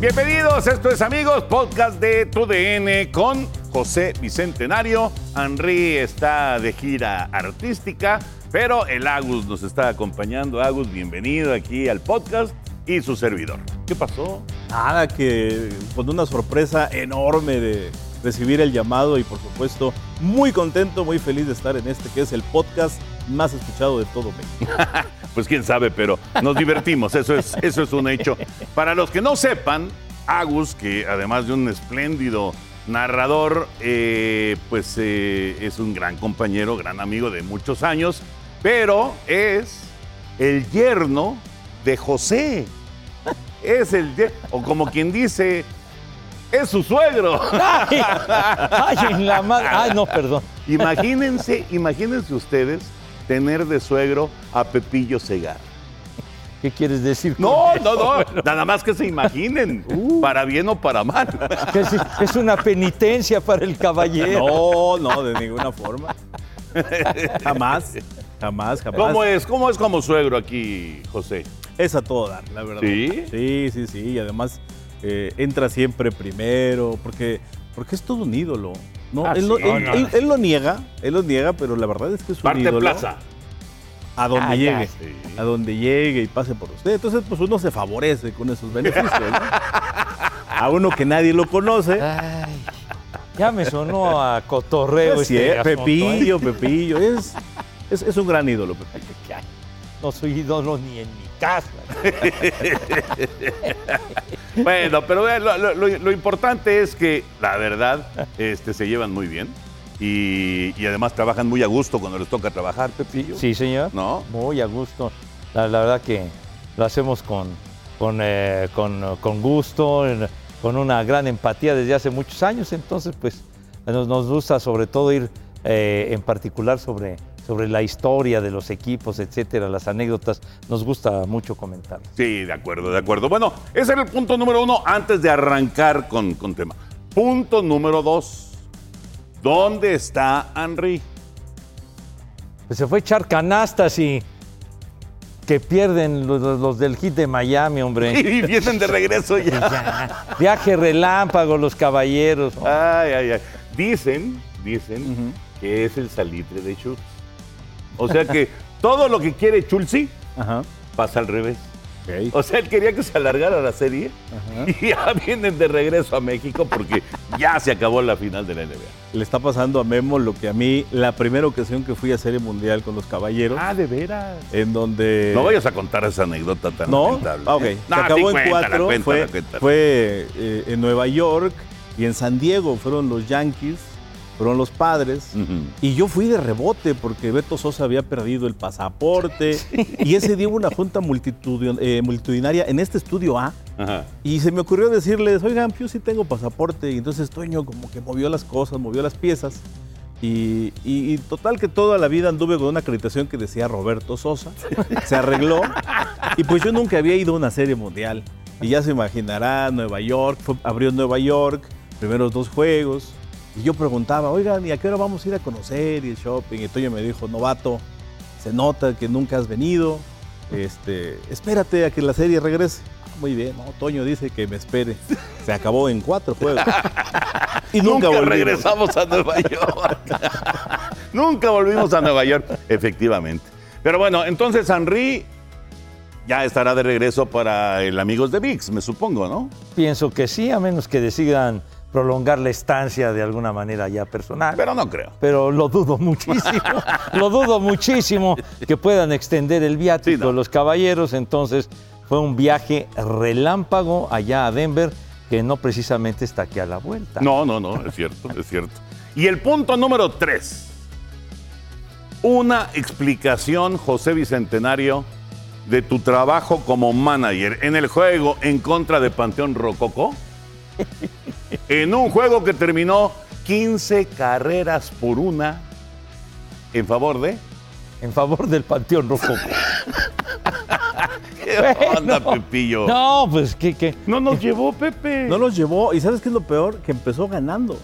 Bienvenidos, esto es amigos, podcast de TUDN con José Bicentenario. Henry está de gira artística, pero el Agus nos está acompañando. Agus, bienvenido aquí al podcast y su servidor. ¿Qué pasó? Nada, que con una sorpresa enorme de recibir el llamado y por supuesto muy contento, muy feliz de estar en este que es el podcast más escuchado de todo México. Pues quién sabe, pero nos divertimos, eso es, eso es un hecho. Para los que no sepan, Agus, que además de un espléndido narrador, eh, pues eh, es un gran compañero, gran amigo de muchos años, pero es el yerno de José. Es el ye- o como quien dice, es su suegro. Ay, ay, en la madre. Ay, no, perdón. Imagínense, imagínense ustedes tener de suegro a Pepillo Segar. ¿Qué quieres decir? con No, eso? no, no, nada más que se imaginen, para bien o para mal. Es una penitencia para el caballero. No, no, de ninguna forma. Jamás, jamás, jamás. ¿Cómo es? ¿Cómo es como suegro aquí, José? Es a todo dar, la verdad. ¿Sí? Sí, sí, sí. Y además eh, entra siempre primero, porque, porque es todo un ídolo. No, Ah, él, no- él- No, no. él- él lo niega, él lo niega, pero la verdad es que es un Parte ídolo. plaza. A donde Ah, ya. llegue, Sí. a donde llegue y pase por usted. Entonces, pues uno se favorece con esos beneficios. ¿no? A uno que nadie lo conoce. Ay, ya me sonó a cotorreo. Sí, este eh, asunto, Pepillo, Pepillo. Es, es, es un gran ídolo, Pepillo. No soy ídolo ni en mi casa. Bueno, pero lo, lo- lo- lo importante es que, la verdad, este, se llevan muy bien y, y además trabajan muy a gusto cuando les toca trabajar, Pepillo. Sí, señor. ¿No? Muy a gusto. La, la verdad que lo hacemos con, con, eh, con, con gusto, con una gran empatía desde hace muchos años. Entonces, pues nos, nos gusta sobre todo ir eh, en particular sobre, sobre la historia de los equipos, etcétera, las anécdotas. Nos gusta mucho comentar. Sí, de acuerdo, de acuerdo. Bueno, ese era el punto número uno antes de arrancar con, con tema. Punto número dos. ¿Dónde está Henry? Pues se fue a echar canastas y que pierden los, los- del hit de Miami, hombre. Y vienen de regreso ya. Ya. Viaje relámpago, los caballeros. Ay, ay, ay. Dicen, dicen que es el salitre de Schultz. O sea que todo lo que quiere Chulsi Ajá. pasa al revés. O sea, él quería que se alargara la serie y ya vienen de regreso a México porque ya se acabó la final de la NBA. Le está pasando a Memo lo que a mí, la primera ocasión que fui a Serie Mundial con los Caballeros, Ah, de veras. en donde... No vayas a contar esa anécdota tan No, lamentable. Ah, ok. No, Se sí, acabó en cuatro. cuéntala, fue cuéntala. fue, eh, en Nueva York y en San Diego. Fueron los Yankees, fueron los padres. Ujú. Y yo fui de rebote porque Beto Sosa había perdido el pasaporte. Y ese día hubo una junta eh, multitudinaria en este estudio A. Ajá. Y se me ocurrió decirles, oigan, yo sí tengo pasaporte. Y entonces Toño como que movió las cosas, movió las piezas. Y, y- y total que toda la vida anduve con una acreditación que decía Roberto Sosa. Se arregló. Y pues yo nunca había ido a una serie mundial. Y ya se imaginará, Nueva York, fue- abrió Nueva York, primeros dos juegos. Y yo preguntaba, oigan, ¿y a qué hora vamos a ir a conocer y el shopping? Y Toño me dijo, novato, se nota que nunca has venido. Este, espérate a que la serie regrese. "Ah, muy bien, no, Toño dice que me espere. Se acabó en cuatro juegos. Y nunca, Nunca, volvimos. regresamos a Nueva York. Nunca volvimos a Nueva York, efectivamente. Pero bueno, entonces Henry ya estará de regreso para el Amigos de VIX, me supongo, ¿no? Pienso que sí, a menos que decidan prolongar la estancia de alguna manera ya personal. Pero no creo. Pero lo dudo muchísimo, lo dudo muchísimo que puedan extender el viático Sí, no. los caballeros. Entonces fue un viaje relámpago allá a Denver que no precisamente está aquí a la vuelta. No, no, no, es cierto, es cierto. Y el punto número tres. Una explicación, José Bicentenario, de tu trabajo como manager en el juego en contra de Panteón Rococó en un juego que terminó 15 carreras por una en favor de. En favor del Panteón Rococo. ¿Qué onda. Pepillo? No, pues qué, qué. No nos llevó, Pepe. No los llevó. ¿Y sabes qué es lo peor? Que empezó ganando.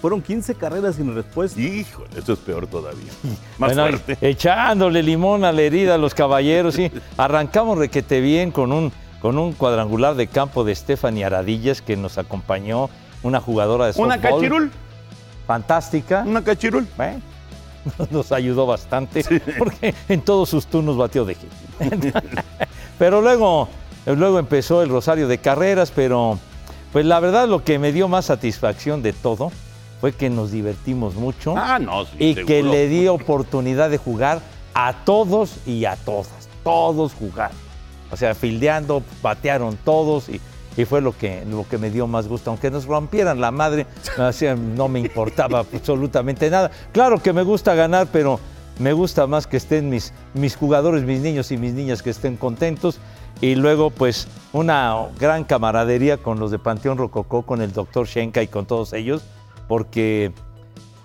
Fueron 15 carreras sin respuesta. Híjole, esto es peor todavía. Más Bueno, fuerte. Echándole limón a la herida a los caballeros, sí. Arrancamos requete bien con un, con un cuadrangular de campo de Stephanie Aradillas que nos acompañó, una jugadora de softball. ¿Una cachirul? Fantástica. ¿Una cachirul? Bueno, nos ayudó bastante porque en todos sus turnos batió de hit. pero luego, luego empezó el rosario de carreras, pero pues la verdad lo que me dio más satisfacción de todo fue que nos divertimos mucho Ah, no, sí, y seguro. que le di oportunidad de jugar a todos y a todas. Todos jugar. O sea, fildeando, batearon todos y, y fue lo que, lo que me dio más gusto. Aunque nos rompieran la madre, no me importaba absolutamente nada. Claro que me gusta ganar, pero me gusta más que estén mis, mis jugadores, mis niños y mis niñas que estén contentos. Y luego, pues, una gran camaradería con los de Panteón Rococó, con el doctor Shenka y con todos ellos, porque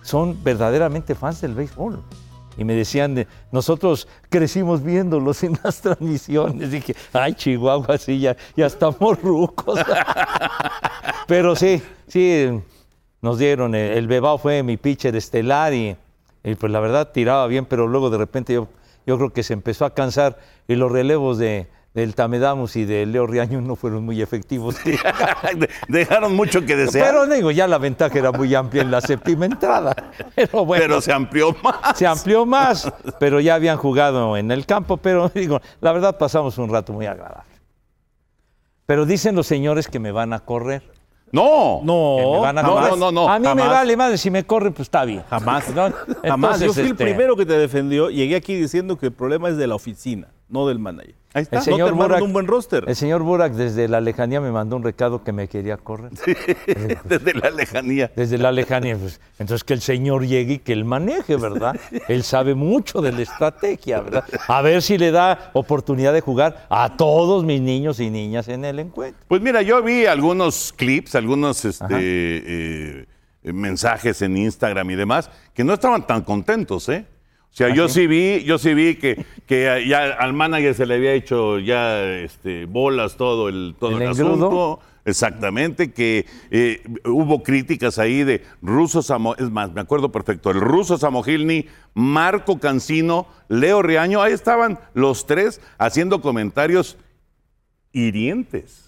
son verdaderamente fans del béisbol. Y me decían, de, nosotros crecimos viéndolos en las transmisiones. Dije, ay, Chihuahua, sí, ya, ya estamos rucos. Pero sí, sí, nos dieron. El, el Bebao fue mi pitcher estelar y, y, pues la verdad tiraba bien, pero luego de repente yo, yo creo que se empezó a cansar y los relevos de, del Tamedamus y de Leo Riaño no fueron muy efectivos. Dejaron mucho que desear. Pero digo, ya la ventaja era muy amplia en la séptima entrada. Pero bueno, pero se amplió más. se amplió más, pero ya habían jugado en el campo, pero digo, la verdad pasamos un rato muy agradable. Pero dicen los señores que me van a correr. No. No, van a no, correr. no, no, no, A mí me vale madre, si me corre, pues está bien. Jamás. ¿No? Jamás. Yo fui el este, primero que te defendió. Llegué aquí diciendo que el problema es de la oficina, no del manager. Ahí está. El no señor te Burak- un buen roster. El señor Burak desde la lejanía me mandó un recado que me quería correr. Desde la lejanía. Desde la lejanía, pues, entonces que el señor llegue y que él maneje, ¿verdad? Él sabe mucho de la estrategia, ¿verdad? A ver si le da oportunidad de jugar a todos mis niños y niñas en el encuentro. Pues mira, yo vi algunos clips, algunos este, Ajá. eh, mensajes en Instagram y demás, que no estaban tan contentos, ¿eh? O sea, yo sí vi, yo sí vi que, que ya al manager se le había hecho ya este, bolas todo el, todo ¿El asunto. Exactamente, que eh, hubo críticas ahí de Russo Samo, es más, me acuerdo perfecto, el Russo Samogilny, Marco Cancino, Leo Riaño, ahí estaban los tres haciendo comentarios hirientes.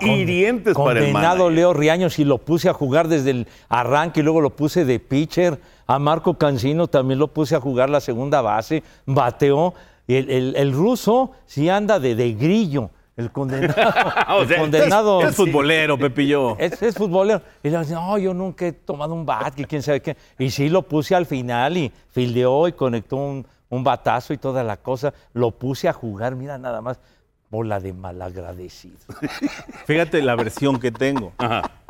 Hirientes para el Condenado. Leo Riaños y lo puse a jugar desde el arranque y luego lo puse de pitcher. A Marco Cancino también lo puse a jugar la segunda base, bateó. El, el- el ruso sí anda de, de grillo. El condenado. O el sea, condenado. Es futbolero, Pepillo. Es, es futbolero. Y le dice, no, yo nunca he tomado un bat, que quién sabe qué. Y sí lo puse al final y fildeó y conectó un, un batazo y toda la cosa. Lo puse a jugar, mira nada más, bola de malagradecido. Fíjate la versión que tengo.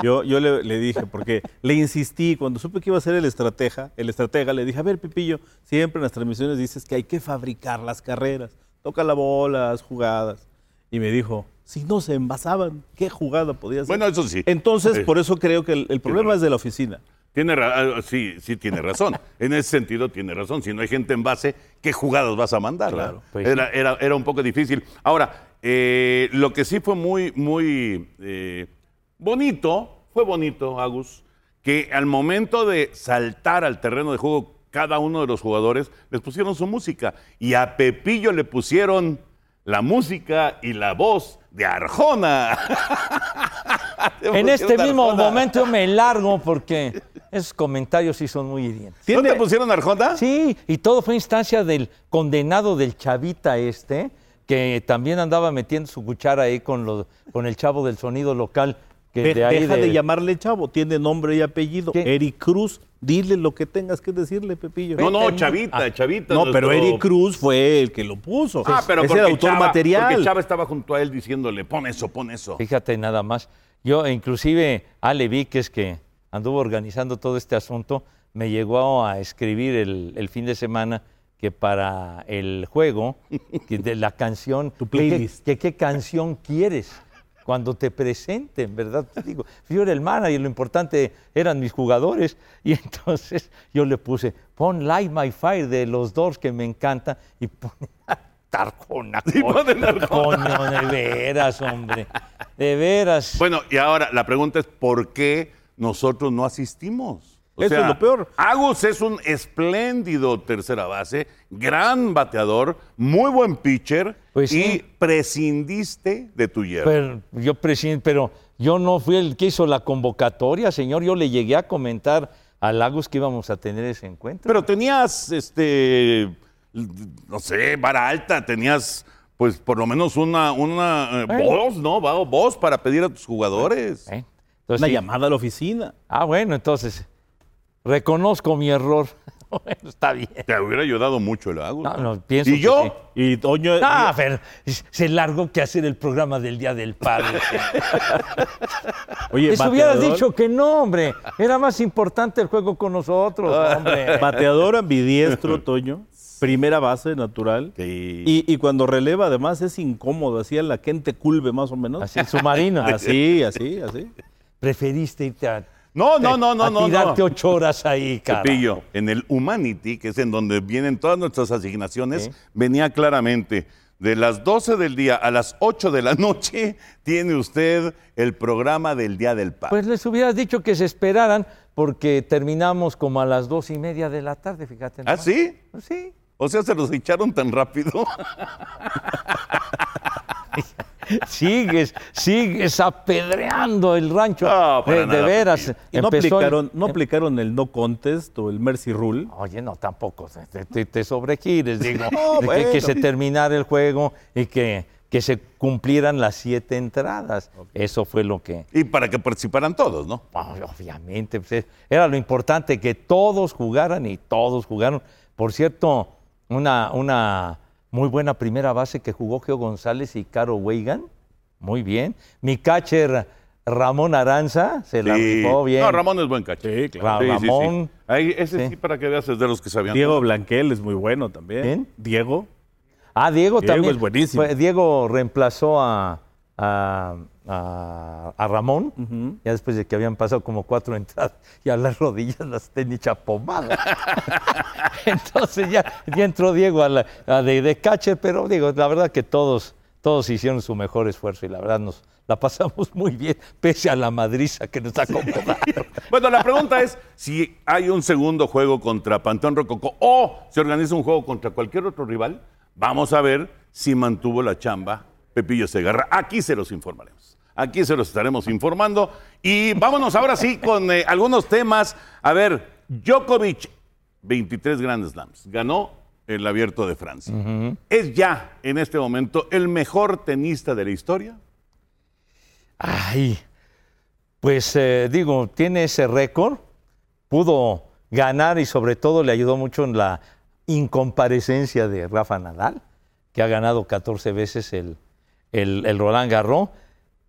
Yo, yo le, le dije, porque le insistí, cuando supe que iba a ser el estratega, el estratega, le dije, a ver, Pepillo, siempre en las transmisiones dices que hay que fabricar las carreras. Toca la bola, las jugadas. Y me dijo, si no se envasaban, ¿qué jugada podía ser? Bueno, eso sí. Entonces, Sí. por eso creo que el, el problema es de la oficina. Tiene ra- ah, sí, sí tiene razón. En ese sentido tiene razón. Si no hay gente en base, ¿qué jugadas vas a mandar? Claro, pues era, era, era un poco difícil. Ahora, eh, lo que sí fue muy, muy eh, bonito, fue bonito, Agus, que al momento de saltar al terreno de juego cada uno de los jugadores, les pusieron su música. Y a Pepillo le pusieron la música y la voz de Arjona. En este mismo Arjona. momento yo me largo porque esos comentarios sí son muy hirientes. ¿No te pusieron Arjona? Sí, y todo fue instancia del condenado del chavita este, que también andaba metiendo su cuchara ahí con, los, con el chavo del sonido local. Que De- de ahí deja de... de- llamarle chavo, tiene nombre y apellido. ¿Qué? Eric Cruz, dile lo que tengas que decirle, Pepillo. No, no, Chavita, Ah, Chavita. No, pero Eric Cruz fue el que lo puso. Ah, pero es porque el autor Chava- material. Porque Chava estaba junto a él diciéndole, pon eso, pon eso. Fíjate nada más. Yo, inclusive, Ale Víquez, que anduvo organizando todo este asunto, me llegó a escribir el, el fin de semana que para el juego, que de la canción, Tu que- playlist. que qué canción quieres. cuando te presenten, ¿verdad? Te digo, yo era el manager, lo importante eran mis jugadores. Y entonces yo le puse, pon Light My Fire de los Doors, que me encanta, y pone Arjona. Sí. Coño, de veras, hombre. De veras. Bueno, y ahora la pregunta es: ¿por qué nosotros no asistimos? O Eso es lo peor. Agus es un espléndido tercera base, gran bateador, muy buen pitcher Pues y sí. prescindiste de tu hierro. Pero yo presi- pero yo no fui el que hizo la convocatoria, señor. Yo le llegué a comentar a Lagos que íbamos a tener ese encuentro. Pero tenías, este, no sé, vara alta, tenías, pues, por lo menos una, una eh, Bueno. voz, ¿no? Voz para pedir a tus jugadores. ¿Eh? Entonces, Una sí. llamada a la oficina. Ah, bueno, entonces reconozco mi error. bueno, está bien. Te hubiera ayudado mucho el Agus. No, no, pienso ¿Y que yo? sí. Y Toño. Ah, pero se largó que hacer el programa del Día del Padre. oye, Les hubieras bateador- dicho que no, hombre. Era más importante el juego con nosotros, hombre. Bateador ambidiestro, Toño. Primera base natural. Sí. Y, y cuando releva, además, es incómodo. Hacía la gente culve, más o menos. Así, el submarino. Así, así, así. Preferiste irte a, No, no, no, no, a no. tirarte no. ocho horas ahí, cara. En el Humanity, que es en donde vienen todas nuestras asignaciones, venía claramente, de las 12 del día a las 8 de la noche, tiene usted el programa del Día del Padre. Pues les hubieras dicho que se esperaran porque terminamos como a las dos y media de la tarde, fíjate. ¿Ah, nomás. sí? Sí. O sea, se los echaron tan rápido. Sigues, sigues apedreando el rancho. No, para de, veras. Y no el- aplicaron, no aplicaron el no contest o el mercy rule. Oye, no, tampoco. Te, te, te sobregires, digo. No, que, se terminara el juego y que, que se cumplieran las siete entradas. Eso fue lo que. y para que participaran todos, ¿no? Ay, Obviamente, pues, es- era lo importante que todos jugaran y todos jugaron. Por cierto, una, una muy buena primera base que jugó Geo González y Caro Weigan. Muy bien. Mi catcher Ramón Aranza se la Sí. rifó bien. No, Ramón es buen. Sí, claro. Ramón. Ahí, ese sí. Sí. para que veas, es de los que sabían. Diego Blanquel es muy bueno también. ¿Quién? Diego. Ah, Diego, Diego también. es buenísimo. Diego reemplazó a, a, a- a Ramón, ya después de que habían pasado como cuatro entradas y a las rodillas las tenía hecha pomada. Entonces ya, ya entró Diego a la, a de, de catcher, pero digo, la verdad que todos, todos hicieron su mejor esfuerzo y la verdad nos la pasamos muy bien, pese a la madriza que nos acomodaron. Bueno, la pregunta es si hay un segundo juego contra Panteón Rococó o se organiza un juego contra cualquier otro rival. Vamos a ver si mantuvo la chamba Pepillo Segarra. Aquí se los informaremos. Aquí se los estaremos informando. Y vámonos ahora sí con eh, algunos temas. A ver, Djokovic, 23 Grand Slams. Ganó el abierto de Francia. ¿Es ya en este momento el mejor tenista de la historia? Ay, pues eh, digo, tiene ese récord, pudo ganar y sobre todo le ayudó mucho en la incomparecencia de Rafa Nadal, que ha ganado 14 veces el, el, el Roland Garros.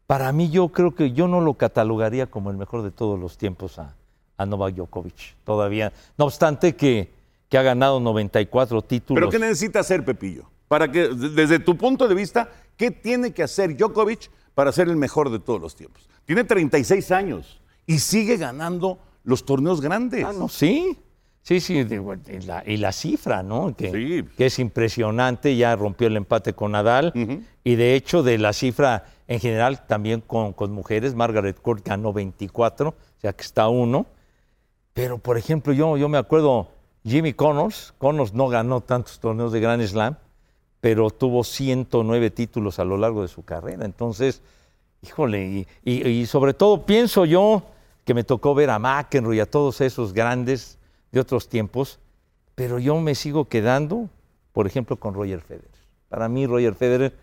Para mí yo creo que yo no lo catalogaría como el mejor de todos los tiempos a, a Novak Djokovic, todavía. No obstante que, que ha ganado 94 títulos. ¿Pero qué necesita hacer Pepillo? Para que, desde tu punto de vista, ¿qué tiene que hacer Djokovic para ser el mejor de todos los tiempos? Tiene 36 años y sigue ganando los torneos grandes. Ah, no, sí. Sí, sí, digo, y la, y la cifra, ¿no? Que, Sí. que es impresionante, ya rompió el empate con Nadal. Y de hecho, de la cifra en general, también con, con mujeres, Margaret Court ganó 24, o sea que está uno. Pero, por ejemplo, yo, yo me acuerdo, Jimmy Connors, Connors no ganó tantos torneos de Grand Slam, pero tuvo 109 títulos a lo largo de su carrera. Entonces, híjole, y, y- y sobre todo pienso yo que me tocó ver a McEnroe y a todos esos grandes de otros tiempos, pero yo me sigo quedando, por ejemplo, con Roger Federer. Para mí, Roger Federer,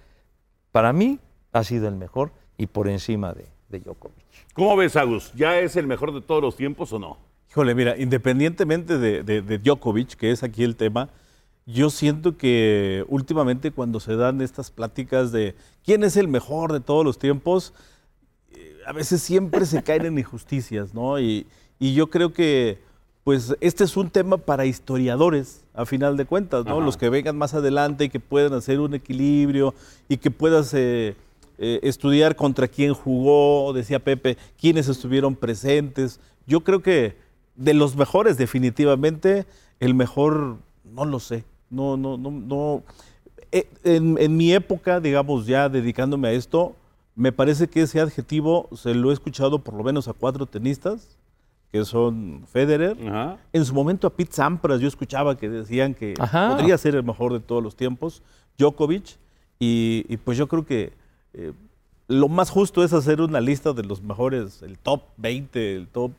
para mí, ha sido el mejor y por encima de, de Djokovic. ¿Cómo ves, Agus? ¿Ya es el mejor de todos los tiempos o no? Híjole, mira, independientemente de, de- de Djokovic, que es aquí el tema, yo siento que últimamente cuando se dan estas pláticas de quién es el mejor de todos los tiempos, eh, a veces siempre se caen en injusticias, ¿no? Y, y yo creo que, pues, este es un tema para historiadores, a final de cuentas, ¿no? Ajá. Los que vengan más adelante y que puedan hacer un equilibrio y que puedas, eh, eh, estudiar contra quién jugó, decía Pepe, quiénes estuvieron presentes. Yo creo que de los mejores, definitivamente, el mejor, no lo sé. No, no, no, no. Eh, en, en mi época, digamos, ya dedicándome a esto, me parece que ese adjetivo se lo he escuchado por lo menos a cuatro tenistas, que son Federer. Ajá. En su momento a Pete Sampras yo escuchaba que decían que Ajá. podría ser el mejor de todos los tiempos, Djokovic, y, y pues yo creo que eh, lo más justo es hacer una lista de los mejores, el top 20, el top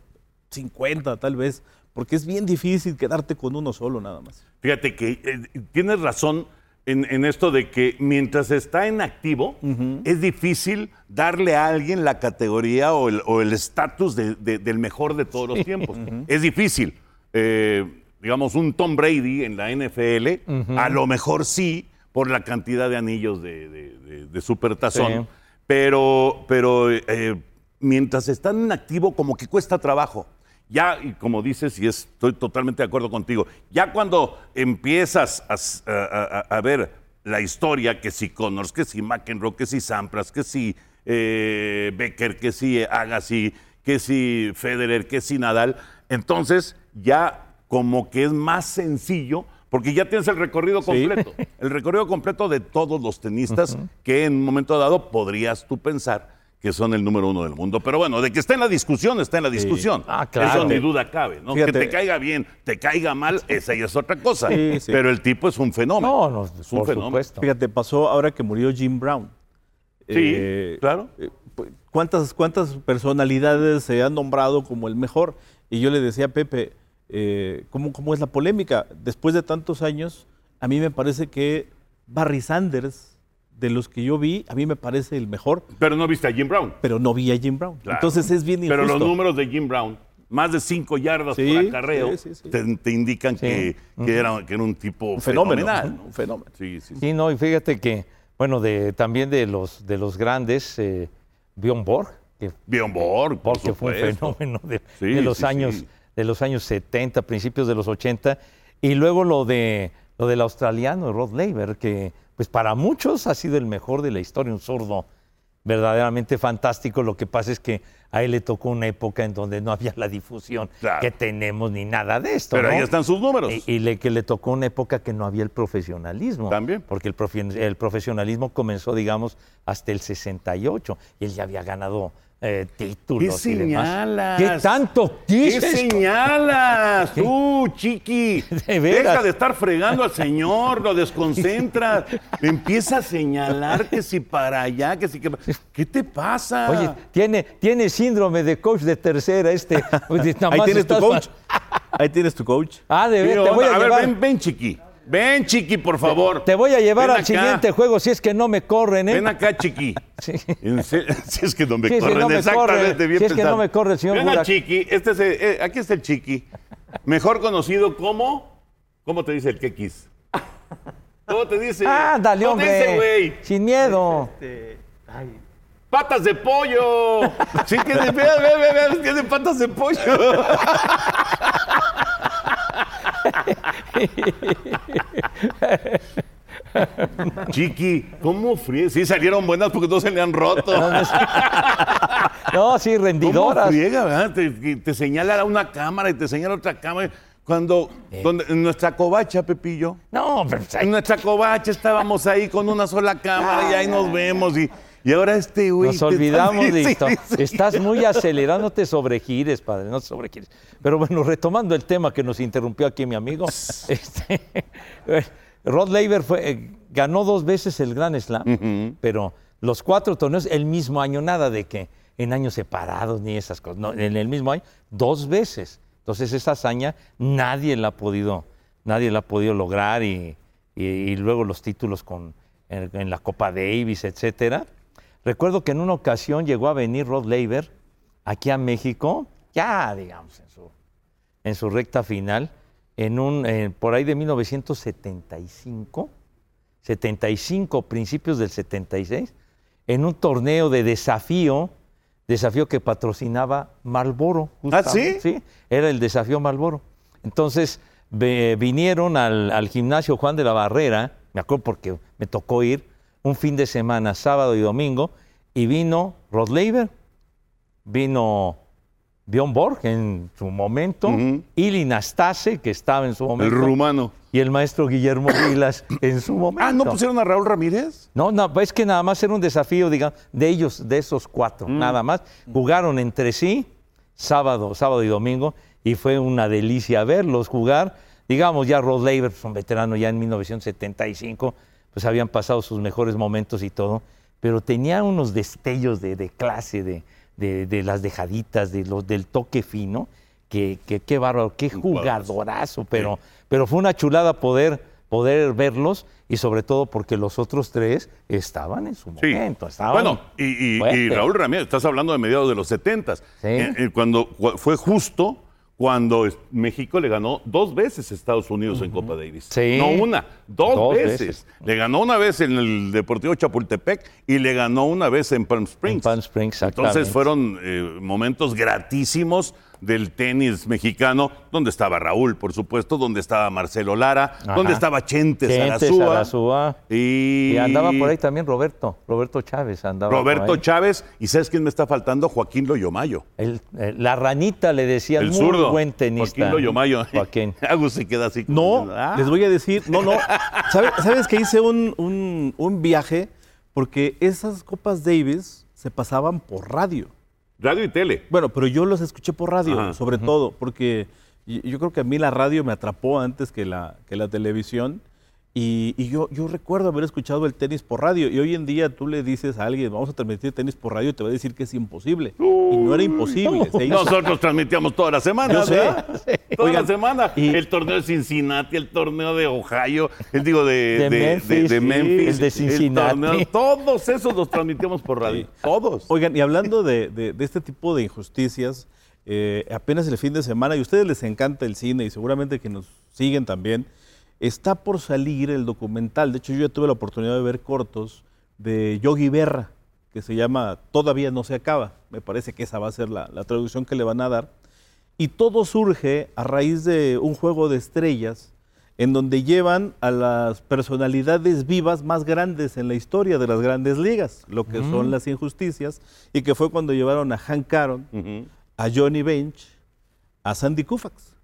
50 tal vez, porque es bien difícil quedarte con uno solo nada más. Fíjate que eh, tienes razón en, en esto de que mientras está en activo, es difícil darle a alguien la categoría o el estatus de- de- del mejor de todos los tiempos. Es difícil. Eh, digamos, un Tom Brady en la NFL, a lo mejor sí, por la cantidad de anillos de, de, de- de supertazón. Sí. Pero, pero eh, mientras están en activo, como que cuesta trabajo. Ya, y como dices, y es- estoy totalmente de acuerdo contigo, ya cuando empiezas a, s- a- a- a ver la historia, que si Connors, que si McEnroe, que si Sampras, que si eh, Becker, que si Agassi, que si Federer, que si Nadal, entonces ya como que es más sencillo, porque ya tienes el recorrido completo, el recorrido completo de todos los tenistas que en un momento dado podrías tú pensar que son el número uno del mundo. Pero bueno, de que está en la discusión, está en la discusión. Ah, claro. Eso ni duda cabe, ¿no? Fíjate. Que te caiga bien, te caiga mal, esa ya es otra cosa. Sí, sí. Pero el tipo es un fenómeno. No, no, es un por fenómeno. supuesto. Fíjate, pasó ahora que murió Jim Brown. Sí, Eh, claro. eh, pu- ¿cuántas, ¿Cuántas personalidades se han nombrado como el mejor? Y yo le decía a Pepe, eh, ¿cómo, ¿cómo es la polémica? Después de tantos años, a mí me parece que Barry Sanders, de los que yo vi, a mí me parece el mejor, Pero no viste a Jim Brown. pero no vi a Jim Brown. Claro. Entonces es bien injusto. Pero los números de Jim Brown, más de cinco yardas Sí, por acarreo, sí, sí, sí. Te, te indican Sí. que, que era, que era un tipo un fenómeno. fenomenal. ¿no? Un fenómeno. Sí, sí, sí. Sí, no, y fíjate que, bueno, de, también de los, de los grandes, eh, Bjorn Borg, que, Bjorn Borg, por porque fue un fenómeno de, Sí, de los sí, años, sí. de los años 70, principios de los 80, y luego lo de lo del australiano Rod Laver, que pues para muchos ha sido el mejor de la historia, un zurdo verdaderamente fantástico. Lo que pasa es que a él le tocó una época en donde no había la difusión Claro. que tenemos ni nada de esto. Pero ¿no? ahí están sus números. Y, y le, que le tocó una época que no había el profesionalismo. También. Porque el, el profesionalismo comenzó, digamos, hasta el 68 y él ya había ganado eh, ¿Qué títulos. y demás. señalas? ¿Qué tanto ¿Qué señalas? Tú, chiqui. De. Deja de estar fregando al señor, lo desconcentras. Empieza a señalar que si para allá, que si que. ¿Qué te pasa? Oye, tiene, tiene síndrome de coach de tercera este. Pues, Ahí tienes tu coach. Ahí tienes tu coach. Ah, de ¿Qué ver, te voy onda? a, ver, ven, ven, chiqui. Ven, chiqui, por favor. Te voy a llevar Ven al acá. siguiente juego si es que no me corren, ¿eh? Ven acá, chiqui. Sí. Si es que no me Sí, si corren, no me exactamente, corre, bien si es que pensado. no me corre el señor Ven Burak. chiqui, este es el- eh, aquí está el chiqui. Mejor conocido como. ¿Cómo te dice el quequis? ¿Cómo te dice? Ah, dale, ¿Cómo te dice, hombre. güey? Sin miedo. ¡Patas de pollo! Sí, tiene, ve, ve, ve, ve, tiene patas de pollo. Chiqui, ¿cómo fríe? Sí, salieron buenas porque no se le han roto. No, sí, ¿Cómo rendidoras. friega, verdad? Te, te señala una cámara y te señala otra cámara. Cuando, donde, en nuestra covacha, Pepillo, No, pero en nuestra covacha estábamos ahí con una sola cámara y ahí nos vemos. Y, y ahora este güey. Nos olvidamos de esto. sí, sí. Estás muy acelerado, no te sobregires, padre, no te sobregires. Pero bueno, retomando el tema que nos interrumpió aquí mi amigo, este, Rod Laver fue, eh, ganó dos veces el Grand Slam, pero los cuatro torneos el mismo año, nada de que en años separados ni esas cosas, no, en el mismo año, dos veces. Entonces esa hazaña nadie la ha podido, nadie la ha podido lograr y, y- y luego los títulos con, en, en la Copa Davis, etcétera. Recuerdo que en una ocasión llegó a venir Rod Laver aquí a México, ya digamos en su, en su recta final, en un, eh, por ahí de 1975, 75, principios del 76, en un torneo de desafío, desafío que patrocinaba Marlboro. ¿Ah, sí? Sí, era el desafío Marlboro. Entonces vinieron al, al gimnasio Juan de la Barrera, me acuerdo porque me tocó ir un fin de semana, sábado y domingo, y vino Rod Laver, vino Bjorn Borg en su momento. Ili Nastase, que estaba en su El momento, rumano. y el maestro Guillermo Vilas en su momento. Ah, ¿no pusieron a Raúl Ramírez? No, no, es que nada más era un desafío, digamos, de ellos, de esos cuatro, Mm. nada más. Jugaron entre sí, sábado, sábado y domingo, y fue una delicia verlos jugar. Digamos, ya Rod Laver, son veterano ya en 1975, pues habían pasado sus mejores momentos y todo, pero tenía unos destellos de, de clase, de, de- de las dejaditas, de los, del toque fino, que, que- qué bárbaro, qué jugadorazo. pero, pero fue una chulada poder, poder verlos y sobre todo porque los otros tres estaban en su Sí. momento. Estaban Bueno, y, y- y fuertes. Raúl Ramírez, estás hablando de mediados de los 70 Sí. cuando cu- fue justo cuando México le ganó dos veces a Estados Unidos en Copa Davis. Sí. No una, dos, Dos veces. veces. Le ganó una vez en el Deportivo Chapultepec y le ganó una vez en Palm Springs. En Palm Springs, Entonces fueron eh, momentos gratísimos del tenis mexicano, donde estaba Raúl, por supuesto, donde estaba Marcelo Lara, Ajá. donde estaba Chente, Chente Sarasúa. Sarasúa. Y... Y andaba por ahí también Roberto, Roberto Chávez andaba por Roberto ahí. Chávez, y ¿sabes quién me está faltando? Joaquín Loyomayo. El- el- la ranita le decía El muy zurdo. buen tenista. Joaquín Loyomayo. Joaquín. Agus se queda así. como No, "Ah". les voy a decir, no, no. ¿Sabe- ¿Sabes que hice un, un- un viaje? Porque esas Copas Davis se pasaban por radio. Radio y tele. Bueno, pero yo los escuché por radio, Ajá. sobre todo, porque yo creo que a mí la radio me atrapó antes que la, que la televisión. Y, y yo, yo recuerdo haber escuchado el tenis por radio. Y hoy en día tú le dices a alguien, vamos a transmitir tenis por radio, y te va a decir que es imposible. y no era imposible. Nosotros transmitíamos toda la semana. Yo sé. ¿verdad? Toda Oigan, la semana. y- el torneo de Cincinnati, el torneo de Ohio, el digo de, De Memphis, de Memphis, el de Cincinnati. torneo, todos esos los transmitíamos por radio. Todos. Oigan, y hablando de, de- de este tipo de injusticias, eh, apenas el fin de semana, y a ustedes les encanta el cine y seguramente que nos siguen también, está por salir el documental. De hecho, yo ya tuve la oportunidad de ver cortos de Yogi Berra, que se llama Todavía no se acaba. Me parece que esa va a ser la, la traducción que le van a dar. Y todo surge a raíz de un juego de estrellas en donde llevan a las personalidades vivas más grandes en la historia de las grandes ligas, lo que son las injusticias, y que fue cuando llevaron a Hank Aaron, a Johnny Bench, a Sandy Koufax.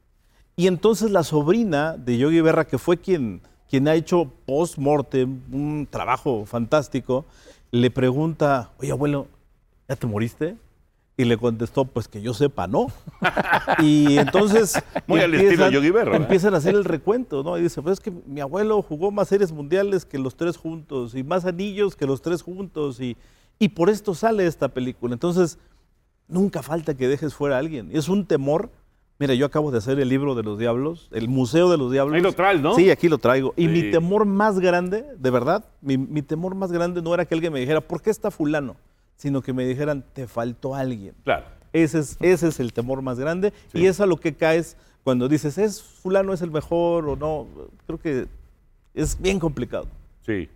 Y entonces la sobrina de Yogi Berra, que fue quien, quien ha hecho post-mortem, un trabajo fantástico, le pregunta, oye abuelo, ¿ya te moriste? Y le contestó, pues que yo sepa, no. Y entonces Muy al estilo Yogi Berra, ¿verdad? empiezan a hacer el recuento, ¿no? Y dice, pues es que mi abuelo jugó más series mundiales que los tres juntos, y más anillos que los tres juntos, y, y por esto sale esta película. Entonces, nunca falta que dejes fuera a alguien. Es un temor. Mira, yo acabo de hacer el libro de los diablos, el Museo de los Diablos. Ahí lo traes, ¿no? Sí, aquí lo traigo. Y Sí. mi temor más grande, de verdad, mi, mi temor más grande no era que alguien me dijera, ¿por qué está fulano? Sino que me dijeran, te faltó alguien. Claro. Ese es, ese es el temor más grande. Y es a lo que caes cuando dices, ¿es fulano es el mejor o no? Creo que es bien complicado. Sí.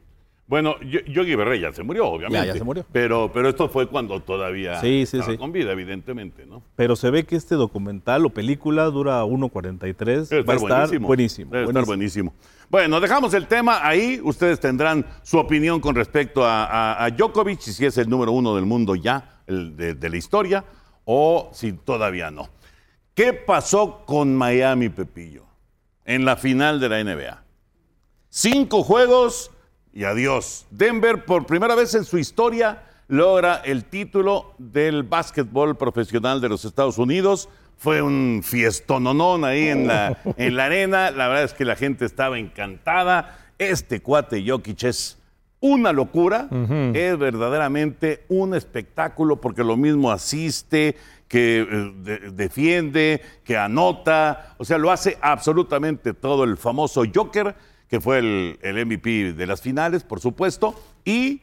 Bueno, Yo- Yogi Berra ya se murió, obviamente. Ya, ya se murió. Pero, pero esto fue cuando todavía Sí, sí, estaba sí. con vida, evidentemente, ¿no? Pero se ve que este documental o película dura 1.43. Debe Va a estar estar buenísimo. Debe estar buenísimo. Bueno, dejamos el tema ahí. Ustedes tendrán su opinión con respecto a, a- a Djokovic, si es el número uno del mundo ya, el de, de la historia, o si todavía no. ¿Qué pasó con Miami, Pepillo, en la final de la NBA? Cinco juegos y adiós. Denver, por primera vez en su historia, logra el título del básquetbol profesional de los Estados Unidos. Fue un fiestononón ahí en la, en la arena. La verdad es que la gente estaba encantada. Este cuate Jokic es una locura. Es verdaderamente un espectáculo porque lo mismo asiste, que eh, de- defiende, que anota. O sea, lo hace absolutamente todo el famoso Joker que fue el, el MVP de las finales, por supuesto, y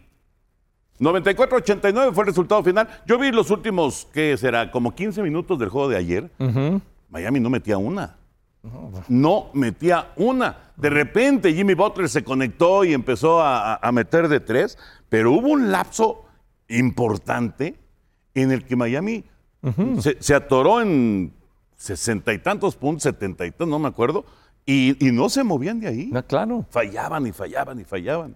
94-89 fue el resultado final. Yo vi los últimos, ¿qué será? Como 15 minutos del juego de ayer. Miami no metía una. No metía una. De repente Jimmy Butler se conectó y empezó a, a- meter de tres, pero hubo un lapso importante en el que Miami se, se atoró en sesenta y tantos puntos, setenta y tantos, no me acuerdo, y, y no se movían de ahí. No, claro. Fallaban y fallaban y fallaban.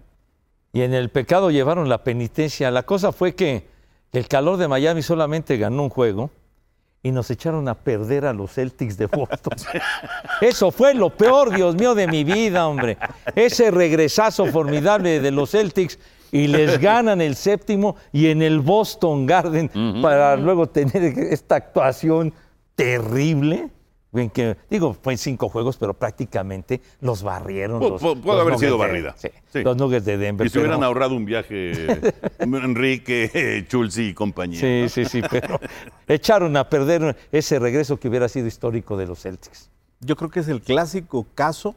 y en el pecado llevaron la penitencia. La cosa fue que el calor de Miami solamente ganó un juego y nos echaron a perder a los Celtics de Boston. Eso fue lo peor, Dios mío, de mi vida, hombre. Ese regresazo formidable de los Celtics y les ganan el séptimo y en el Boston Garden para luego tener esta actuación terrible. En que, digo, fue en cinco juegos, pero prácticamente los barrieron. Pu- los- pu- pudo los haber sido de- barrida. sí, Sí. Los Nuggets de Denver. Y se hubieran pero- ahorrado un viaje Enrique, Chulsi y compañía. Sí, ¿no? sí, sí, pero echaron a perder ese regreso que hubiera sido histórico de los Celtics. Yo creo que es el clásico caso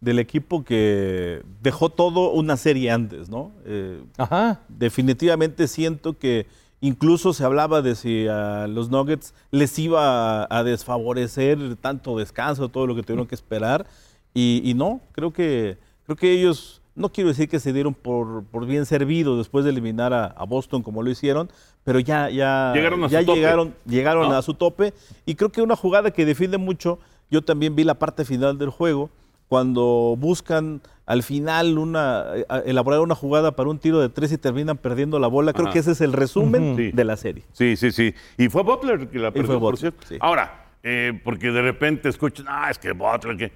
del equipo que dejó todo una serie antes, ¿no? Eh, Ajá. definitivamente siento que incluso se hablaba de si a los Nuggets les iba a, a desfavorecer tanto descanso, todo lo que tuvieron que esperar. Y, y no, creo que, creo que ellos, no quiero decir que se dieron por, por bien servidos después de eliminar a, a Boston como lo hicieron, pero ya, ya, Llegaron a ya su tope. llegaron, llegaron ¿No? a su tope. Y creo que una jugada que defiende mucho, yo también vi la parte final del juego, cuando buscan al final una, eh, elaborar una jugada para un tiro de tres y terminan perdiendo la bola. Creo Ajá. que ese es el resumen de la serie. Sí, sí, sí. Y fue Butler que la perdió, por cierto. sí. Ahora, eh, porque de repente escuchan, ah, es que Butler, que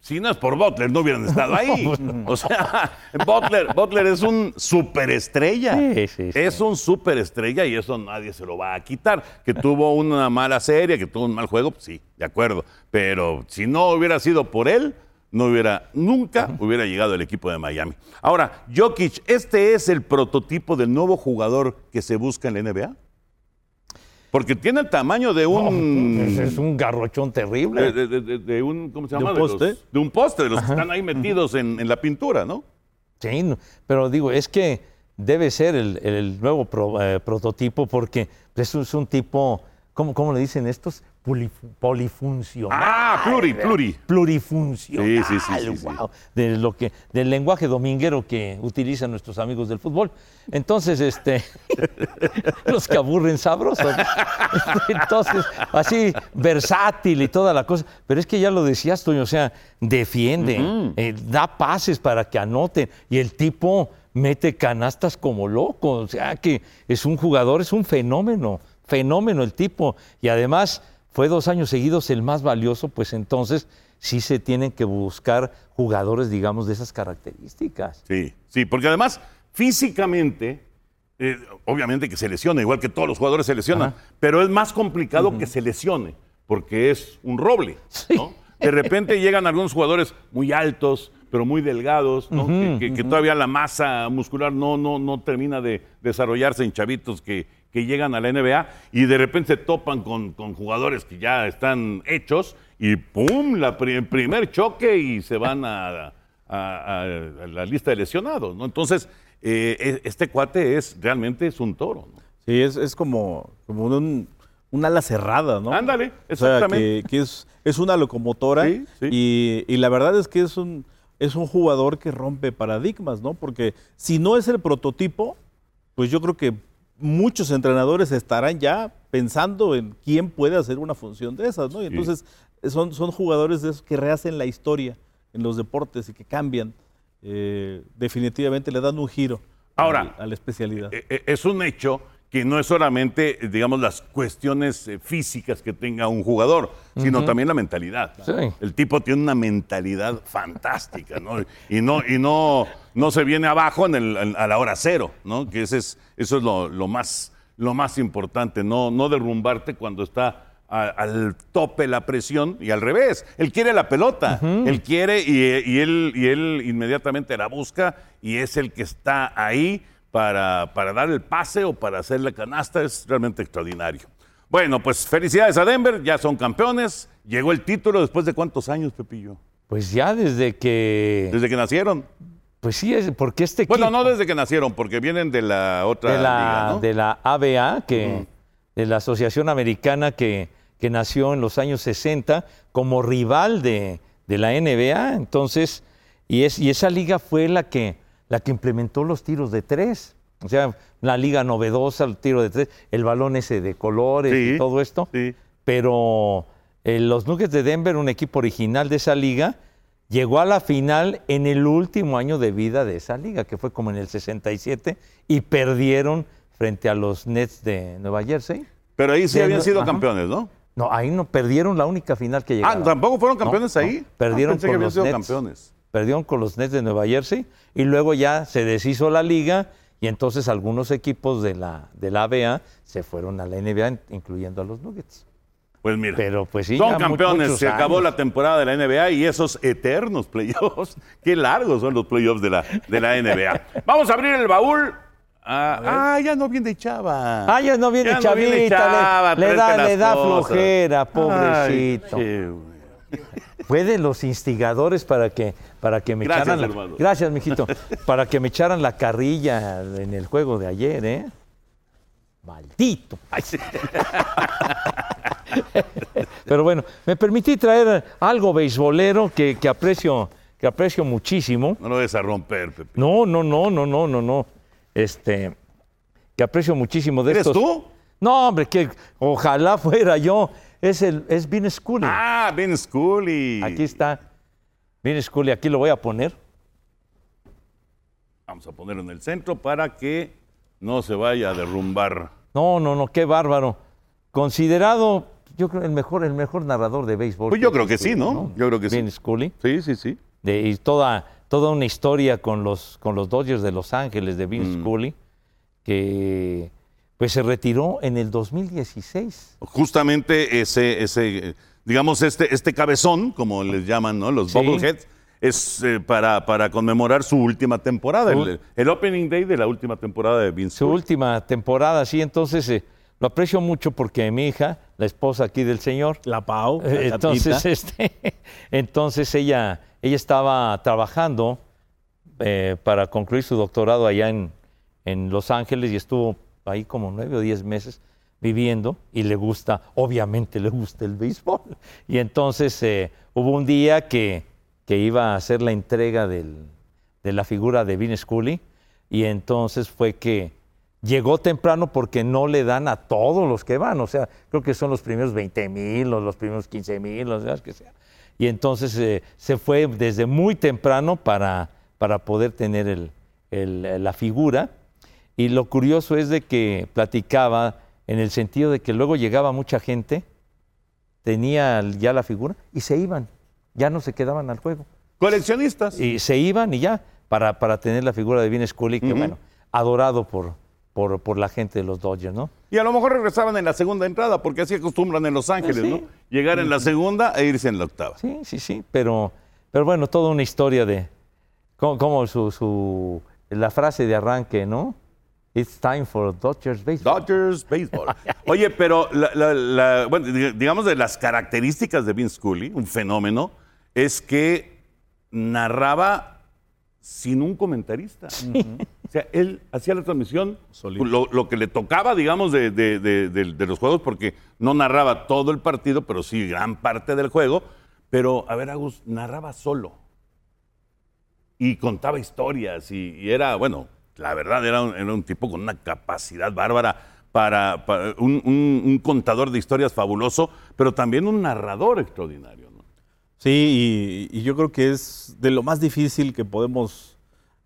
si no es por Butler, no hubieran estado ahí. o sea, Butler, Butler es un superestrella. Sí, sí, sí. Es un superestrella y eso nadie se lo va a quitar. Que tuvo una mala serie, que tuvo un mal juego, pues sí, de acuerdo. Pero si no hubiera sido por él, no hubiera, nunca hubiera llegado el equipo de Miami. Ahora, Jokic, ¿este es el prototipo del nuevo jugador que se busca en la NBA? Porque tiene el tamaño de un. Es un garrochón terrible. de, de- de- de un. ¿Cómo se ¿De un llama? los- poste? de un poste, de los que están ahí metidos en, en la pintura, ¿no? Sí, pero digo, es que debe ser el, el nuevo pro- eh, prototipo porque es, un- es un tipo, ¿cómo, cómo le dicen estos? Polifu- polifuncional. Ah, pluri, pluri. Plurifuncional. Sí, sí, sí, wow, de lo que, del lenguaje dominguero que utilizan nuestros amigos del fútbol. Entonces, este, los que aburren sabrosos. Entonces, así, versátil y toda la cosa. Pero es que ya lo decías, Toño, o sea, defiende, eh, da pases para que anoten. Y el tipo mete canastas como loco. O sea, que es un jugador, es un fenómeno, fenómeno el tipo. Y además fue dos años seguidos el más valioso, pues entonces sí se tienen que buscar jugadores, digamos, de esas características. Sí, sí, porque además, físicamente, eh, obviamente que se lesiona, igual que todos los jugadores se lesionan, pero es más complicado que se lesione, porque es un roble, ¿no? De repente llegan algunos jugadores muy altos, pero muy delgados, ¿no? que, que- que todavía la masa muscular no, no, no termina de desarrollarse en chavitos que, que llegan a la NBA y de repente se topan con, con jugadores que ya están hechos y ¡pum! La pri- el primer choque y se van a, a- a- a la lista de lesionados, ¿no? Entonces, eh, e- este cuate es realmente es un toro, ¿no? Sí, es, es como, como un, un ala cerrada, ¿no? Ándale, O sea, exactamente. que, que es, es una locomotora Sí, sí. Y, y la verdad es que es un, es un jugador que rompe paradigmas, ¿no? Porque si no es el prototipo, pues yo creo que muchos entrenadores estarán ya pensando en quién puede hacer una función de esas, ¿no? Y entonces son, son jugadores de esos que rehacen la historia en los deportes y que cambian. eh, definitivamente le dan un giro Ahora, a la especialidad. Eh, eh, es un hecho que no es solamente, digamos, las cuestiones físicas que tenga un jugador, sino también la mentalidad. Sí. El tipo tiene una mentalidad fantástica, ¿no? Y no, y no, no se viene abajo en el- en- a la hora cero, ¿no? Que ese es, eso es lo, lo más, lo más importante, no, no derrumbarte cuando está a- al tope la presión y al revés. Él quiere la pelota, él quiere y, y él, y él inmediatamente la busca y es el que está ahí para, para dar el pase o para hacer la canasta. Es realmente extraordinario. Bueno, pues felicidades a Denver, ya son campeones. Llegó el título después de cuántos años, Pepillo. Pues ya desde que. Desde que nacieron. Pues sí, es porque este equipo. Bueno, no desde que nacieron, porque vienen de la otra de la, liga, ¿no? de la ABA, que, de la Asociación Americana que, que nació en los años 60 como rival de, de la NBA. Entonces, y, es, y esa liga fue la que, la que implementó los tiros de tres. O sea, la liga novedosa, el tiro de tres, el balón ese de colores Sí, y todo esto. sí. Pero eh, los Nuggets de Denver, un equipo original de esa liga, llegó a la final en el último año de vida de esa liga, que fue como en el 67, y perdieron frente a los Nets de Nueva Jersey. Pero ahí sí De- habían sido ajá. campeones, ¿no? No, ahí no perdieron la única final que Ah, llegaron. ¿tampoco fueron campeones No, ahí? no. Perdieron Ah, pensé que con habían los sido Nets. campeones. Perdieron con los Nets de Nueva Jersey y luego ya se deshizo la liga y entonces algunos equipos de la, de la ABA se fueron a la NBA, incluyendo a los Nuggets. Pues mira, Pero pues sí, son campeones, se acabó años. la temporada de la NBA y esos eternos playoffs, qué largos son los playoffs de la, de la NBA. Vamos a abrir el baúl. Ah, ah, ya no viene Chava. Ah, ya no viene Ya no Chavita, viene le- Chava, le, tráete da, le da flojera, Ay, pobrecito. güey. Fue de los instigadores para que, para que me Gracias, echaran la, hermano. Gracias, mijito. para que me echaran la carrilla en el juego de ayer, ¿eh? Maldito. Ay, sí. Pero bueno, me permití traer algo beisbolero que, que aprecio, que aprecio muchísimo. No lo des a romper, Pepe. No, no, no, no, no, no, no. Este, que aprecio muchísimo de ¿Eres estos. tú? No, hombre, que ojalá fuera yo. Es el, es Vin Scully. Ah, Ben Scully. Aquí está. Vin Scully, aquí lo voy a poner. Vamos a ponerlo en el centro para que no se vaya a derrumbar. No, no, no, qué bárbaro. Considerado, yo creo, el mejor, el mejor narrador de béisbol. Pues yo creo que sí, ¿no? Yo creo que sí. Vin Scully. Sí, sí, sí. De, y toda, toda una historia con los, con los Dodgers de Los Ángeles de Vin Mm. Scully, que pues se retiró en el 2016. Justamente ese, ese, digamos, este, este cabezón, como les llaman, ¿no? Los Sí. Bubbleheads, es eh, para, para conmemorar su última temporada, Su- el, el opening day de la última temporada de Vince Su Scully. última temporada, sí, entonces eh, lo aprecio mucho porque mi hija, la esposa aquí del señor, La Pau, la Entonces, este, entonces ella, ella estaba trabajando eh, para concluir su doctorado allá en, en Los Ángeles y estuvo ahí como nueve o diez meses viviendo y le gusta, obviamente le gusta el béisbol. Y entonces eh, hubo un día que, que iba a hacer la entrega del- de la figura de Vin Scully y entonces fue que llegó temprano porque no le dan a todos los que van, o sea, creo que son los primeros 20 mil o los primeros 15 mil, o sea, que sea. Y entonces eh, se fue desde muy temprano para, para poder tener el- el- la figura. Y lo curioso es de que platicaba en el sentido de que luego llegaba mucha gente, tenía ya la figura y se iban, ya no se quedaban al juego. Coleccionistas. Y se iban y ya, para, para tener la figura de Vin Scully, que bueno, adorado por, por, por la gente de los Dodgers, ¿no? Y a lo mejor regresaban en la segunda entrada, porque así acostumbran en Los Ángeles, Sí. ¿no? Llegar en la segunda e irse en la octava. Sí, sí, sí, pero, pero bueno, toda una historia de como, como su, su, la frase de arranque, ¿no? It's time for Dodgers baseball. Dodgers Baseball. Oye, pero la- la- la- bueno, dig- digamos de las características de Vince Scully, un fenómeno, es que narraba sin un comentarista. O sea, él hacía la transmisión, lo, lo que le tocaba, digamos, de, de- de- de- de los juegos, porque no narraba todo el partido, pero sí gran parte del juego. Pero, a ver, Agus, narraba solo. Y contaba historias y, y era, bueno, la verdad era un, era un tipo con una capacidad bárbara para, para un, un- un contador de historias fabuloso, pero también un narrador extraordinario. ¿no? Sí, y, y yo creo que es de lo más difícil que podemos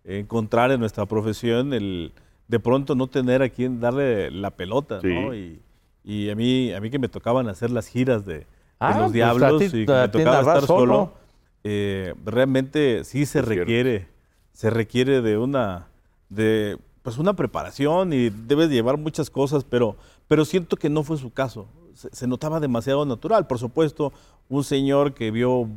encontrar en nuestra profesión, el de pronto no tener a quien darle la pelota, ¿no? Y, y a mí, a mí que me tocaban hacer las giras de, de Ah, los pues, diablos ti- y que me tocaba estar solo, solo. eh, realmente sí se Es cierto. requiere, se requiere de una, de pues una preparación y debes llevar muchas cosas, pero, pero siento que no fue su caso. Se, se notaba demasiado natural. Por supuesto, un señor que vio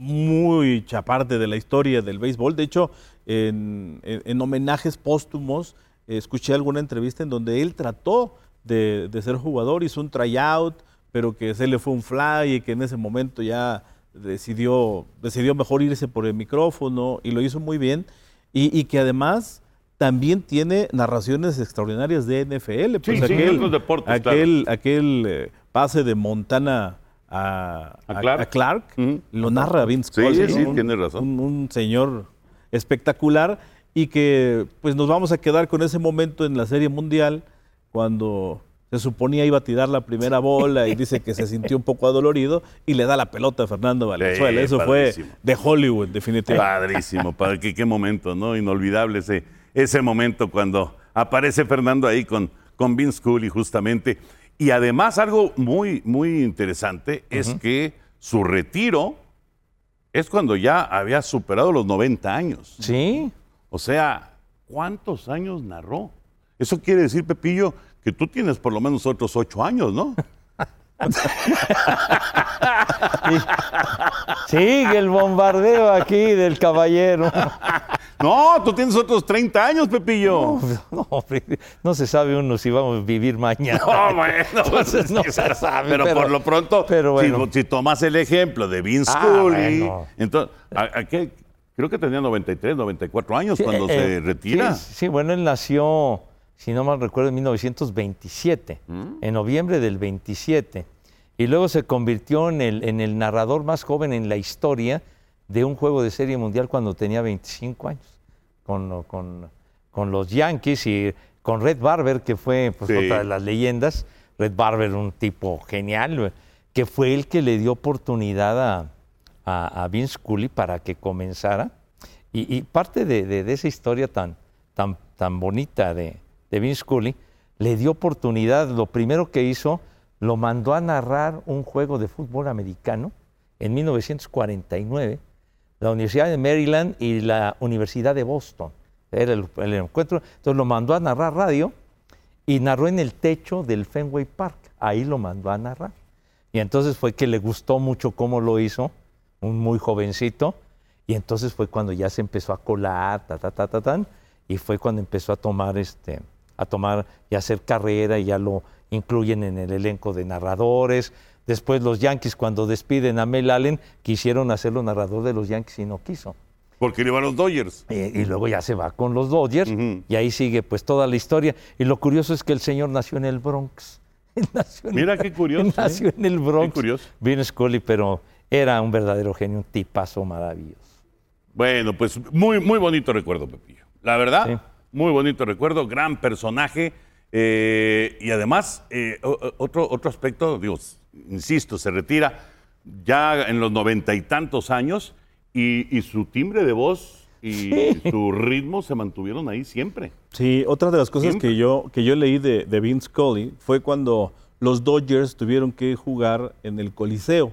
mucha parte de la historia del béisbol. De hecho, en, en- en homenajes póstumos, eh, escuché alguna entrevista en donde él trató de, de ser jugador, hizo un tryout, pero que se le fue un fly y que en ese momento ya decidió, decidió mejor irse por el micrófono y lo hizo muy bien. Y, y que además también tiene narraciones extraordinarias de NFL. Pues sí, otros deportes, claro. aquel, aquel eh, pase de Montana a, ¿A Clark? a Clark, Ujú. lo narra Vince Sí, sí, tienes razón. Un, un señor espectacular y que pues nos vamos a quedar con ese momento en la Serie Mundial cuando Se suponía iba a tirar la primera bola y dice que se sintió un poco adolorido y le da la pelota a Fernando Valenzuela. Sí, Eso padrísimo. fue de Hollywood, definitivamente. Padrísimo, padre, qué, qué momento, ¿no? Inolvidable ese, ese momento cuando aparece Fernando ahí con, con Vince Cooley justamente. Y además algo muy, muy interesante es que su retiro es cuando ya había superado los 90 años. Sí. O sea, ¿cuántos años narró? Eso quiere decir, Pepillo, que tú tienes por lo menos otros ocho años, ¿no? Sigue el bombardeo aquí del caballero. No, tú tienes otros 30 años, Pepillo. No, hombre, no se sabe uno si vamos a vivir mañana. No, bueno, Entonces no se sabe, Pero, pero- por lo pronto, pero si- bueno. si, tomas el ejemplo de Vince Ah, Cooley, bueno. entonces, ¿a- a qué? creo que tenía 93, 94 años Sí, cuando eh, se eh, retira. Sí, sí, bueno, él nació, si no mal recuerdo, en 1927, Mm. en noviembre del 27. Y luego se convirtió en el, en el narrador más joven en la historia de un juego de serie mundial cuando tenía 25 años, con, con- con los Yankees y con Red Barber, que fue pues, Sí. otra de las leyendas. Red Barber, un tipo genial, que fue el que le dio oportunidad a, a, a Vince Cooley para que comenzara. Y, y parte de, de- de esa historia tan, tan, tan bonita de, de Vince Cooley, le dio oportunidad, lo primero que hizo, lo mandó a narrar un juego de fútbol americano en 1949, la Universidad de Maryland y la Universidad de Boston. Era el, encuentro. Entonces lo mandó a narrar radio y narró en el techo del Fenway Park. Ahí lo mandó a narrar. Y entonces fue que le gustó mucho cómo lo hizo, un muy jovencito, y entonces fue cuando ya se empezó a colar, ta, ta, ta, ta, y fue cuando empezó a tomar, este, a tomar y hacer carrera, y ya lo incluyen en el elenco de narradores. Después los Yankees, cuando despiden a Mel Allen, quisieron hacerlo narrador de los Yankees y no quiso. Porque le iban los Dodgers. Y luego ya se va con los Dodgers y ahí sigue pues toda la historia. Y lo curioso es que el señor nació en el Bronx. En- Mira qué curioso, nació ¿eh? en el Bronx. Qué curioso. Vince Scully, pero era un verdadero genio, un tipazo maravilloso. Bueno, pues muy, muy bonito recuerdo, Pepillo. La verdad, Sí. muy bonito recuerdo, gran personaje. Eh, y además, eh, otro, otro aspecto, digo, insisto, se retira ya en los noventa y tantos años y, y su timbre de voz y su ritmo se mantuvieron ahí siempre. Sí, otra de las cosas Siempre. que yo, que yo leí de, de Vince Scully fue cuando los Dodgers tuvieron que jugar en el Coliseo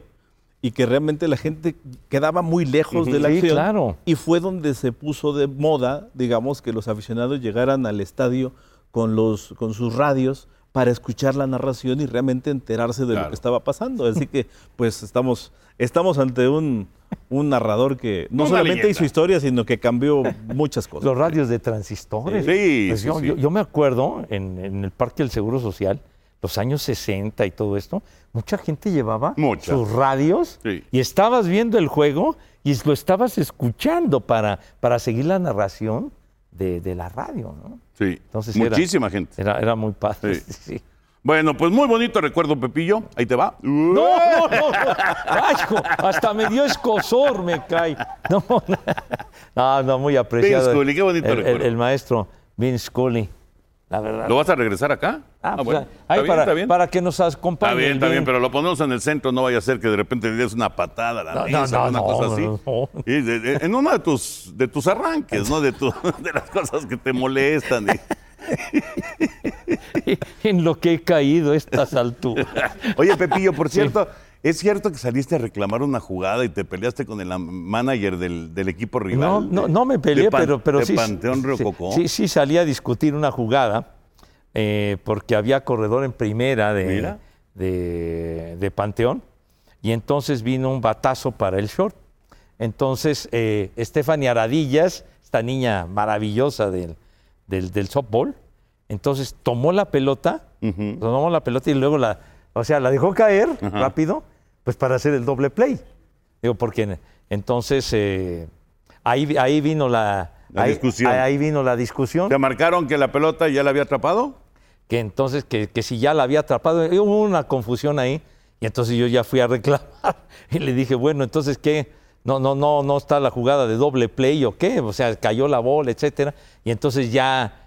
y que realmente la gente quedaba muy lejos de la Sí, acción. claro. Y fue donde se puso de moda, digamos, que los aficionados llegaran al estadio con, los, con sus radios para escuchar la narración y realmente enterarse de lo Claro. que estaba pasando. Así que, pues, estamos, estamos ante un, un narrador que no Una solamente leyenda. hizo historia, sino que cambió muchas cosas. Los radios de transistores. Sí, Pues sí, yo, sí. yo- yo me acuerdo en, en el Parque del Seguro Social, los años 60 y todo esto, mucha gente llevaba Mucha. sus radios Sí. y estabas viendo el juego y lo estabas escuchando para, para seguir la narración de, de la radio, ¿no? Sí, Entonces era- muchísima gente. Era, era muy padre. Sí. sí. Bueno, pues muy bonito recuerdo, Pepillo. Ahí te va. No, no, no. Ay, hasta me dio escosor, me cae. No, no, no, muy apreciado. Vince Scully, qué bonito el, recuerdo. el maestro Vince Scully, la verdad. ¿Lo vas a regresar acá? Ah, pues, bueno. ahí Está bien, para, bien. para que nos acompañe. Está bien, está bien, pero lo ponemos en el centro, no vaya a ser que de repente le des una patada a la No, mesa, no, no, una cosa así. Y de- de- en uno de tus, de tus arranques, ¿no? De, tu- de las cosas que te molestan. y- en lo que he caído a estas alturas. Oye, Pepillo, por cierto, ¿es cierto que saliste a reclamar una jugada y te peleaste con el manager del, del equipo rival? No, no, me peleé, de Pan- pero, pero de sí. Panteón sí, Rococó. Sí, sí salí a discutir una jugada eh, porque había corredor en primera de, de, de Panteón y entonces vino un batazo para el short. Entonces, eh, Stephanie Aradillas, esta niña maravillosa del, del, del softball, entonces tomó la pelota, tomó la pelota y luego la, o sea, la dejó caer rápido, pues para hacer el doble play. Digo, porque entonces eh, ahí, ahí vino la, La ahí- discusión. Ahí vino la discusión, ¿Te marcaron que la pelota ya la había atrapado? que entonces que, que si ya la había atrapado, eh, hubo una confusión ahí, y entonces yo ya fui a reclamar y le dije, bueno, entonces qué, no, no, no, no está la jugada de doble play o qué, o sea, cayó la bola, etcétera, y entonces ya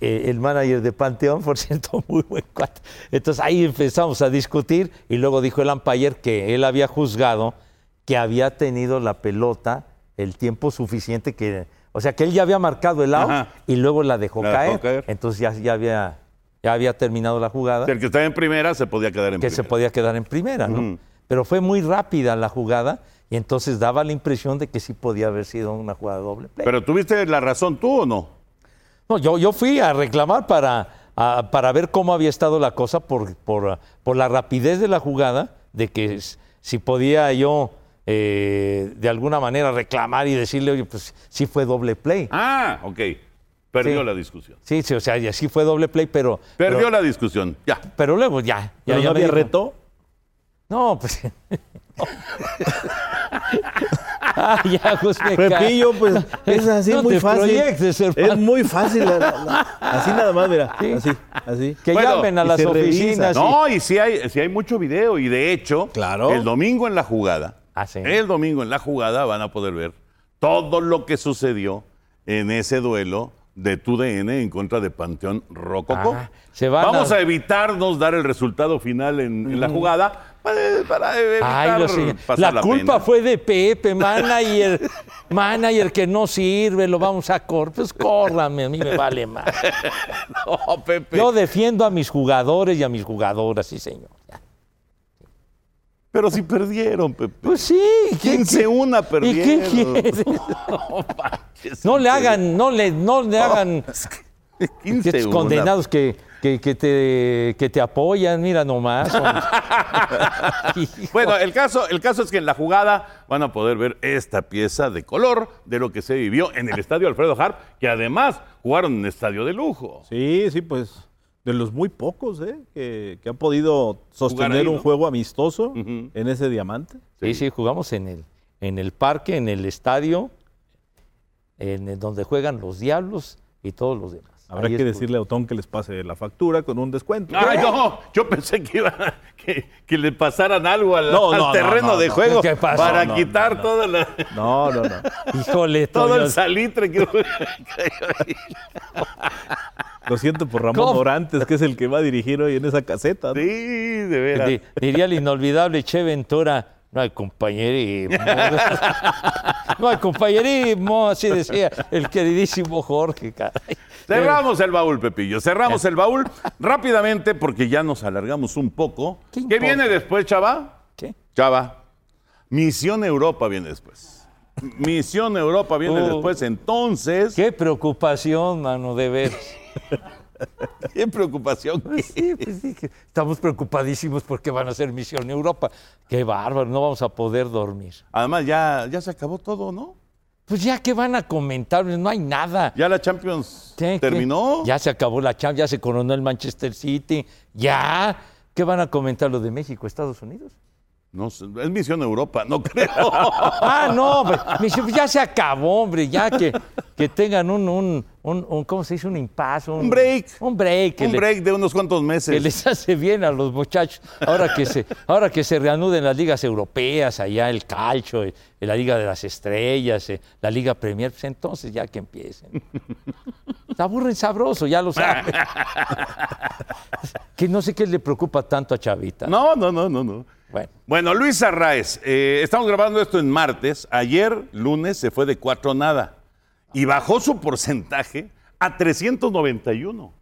eh, el manager de Panteón, por cierto, muy buen cuate. Entonces ahí empezamos a discutir y luego dijo el umpire que él había juzgado que había tenido la pelota el tiempo suficiente que, o sea, que él ya había marcado el out Ajá. y luego la dejó, La dejó caer. Entonces ya, ya había, ya había terminado la jugada O sea, el que estaba en primera se podía quedar en que primera. se podía quedar en primera, ¿no? Pero fue muy rápida la jugada y entonces daba la impresión de que sí podía haber sido una jugada doble play. Pero tuviste la razón tú o no? No, yo, yo fui a reclamar para, a- para ver cómo había estado la cosa por, por, por la rapidez de la jugada, de que si podía yo eh, de alguna manera reclamar y decirle, oye, pues sí fue doble play. Ah, ok. Perdió Sí. la discusión. Sí, sí, o sea, y sí fue doble play, pero... Perdió pero, la discusión. Ya. pero luego ya. ya, ¿Pero ya no me había dijo- reto? No, pues... ah, ya, pues. Pepillo, pues es así No muy te fácil. es muy fácil. la- la- la- así nada más, mira. Sí. Así, así. Que Bueno, llamen a las revisa. oficinas. y- No, y sí hay, sí hay mucho video. Y de hecho, Claro. el domingo en la jugada, Ah, sí. el domingo en la jugada van a poder ver todo lo que sucedió en ese duelo de TUDN en contra de Panteón Rococó. Ah, se van Vamos a- a... evitarnos dar el resultado final en, en la jugada para, para evitar Ay, lo La la culpa pena. fue de Pepe, manager. manager que no sirve, lo vamos a correr. Pues córrame, a mí me vale más. No, Pepe. Yo defiendo a mis jugadores y a mis jugadoras, sí, señor. Pero si perdieron, Pepe. Pues sí. ¿qué- 15-1 ¿Y perdieron. qué quieres? No manches, No le hagan, no le, no le hagan que 15-1. estos condenados que, que, que te, que te apoyan, mira nomás. Bueno, el caso, el caso es que en la jugada van a poder ver esta pieza de color de lo que se vivió en el estadio Alfredo Harp, que además jugaron en estadio de lujo. Sí, sí, pues de los muy pocos ¿eh? que, que han podido sostener ahí, un ¿no? juego amistoso en ese diamante. Sí, sí, jugamos en el, en el parque, en el estadio, en el donde juegan los diablos y todos los demás. Habrá Ahí que decirle a Otón que les pase la factura con un descuento. Ay, no, yo pensé que iba que, que le pasaran algo al, No, al no, no, terreno no, de no. juego ¿Qué pasó? para quitar no. toda la- No, no, no. Híjole, todo el salitre que Lo siento por Ramón ¿Cómo? Dorantes, que es el que va a dirigir hoy en esa caseta. ¿no? Sí, de veras. di- diría el inolvidable Che Ventura, no hay compañerismo. no hay compañerismo, así decía el queridísimo Jorge, caray. Cerramos el baúl, Pepillo. Cerramos el baúl rápidamente porque ya nos alargamos un poco. ¿Qué viene después, Chava? ¿Qué? Chava. Misión Europa viene después. Misión Europa viene Oh. después. Entonces, Qué preocupación, mano, de ver. qué preocupación. Sí, pues sí, que estamos preocupadísimos porque van a hacer Misión Europa. Qué bárbaro, no vamos a poder dormir. Además, ya, ya se acabó todo, ¿no? Pues ya que van a comentar, no hay nada. Ya la Champions ¿Qué, qué? terminó. Ya se acabó la Champions, ya se coronó el Manchester City. Ya. ¿Qué van a comentar lo de México, Estados Unidos? No es Misión Europa, no creo. Ah, no, pues, ya se acabó, hombre, ya que, que tengan un, un, un- un- ¿cómo se dice? Un impasse. Un break. Un break. Un le- break de unos cuantos meses. que les hace bien a los muchachos. Ahora que se, ahora que se reanuden las ligas europeas, allá el calcio, eh, la Liga de las Estrellas, eh, la Liga Premier, pues entonces ya que empiecen. Se aburren sabroso, ya lo saben. que no sé qué le preocupa tanto a Chavita. No, no, no, no, no. Bueno, Bueno, Luis Arraez, eh, estamos grabando esto en martes. Ayer, lunes, se fue de cuatro nada y bajó su porcentaje a 391.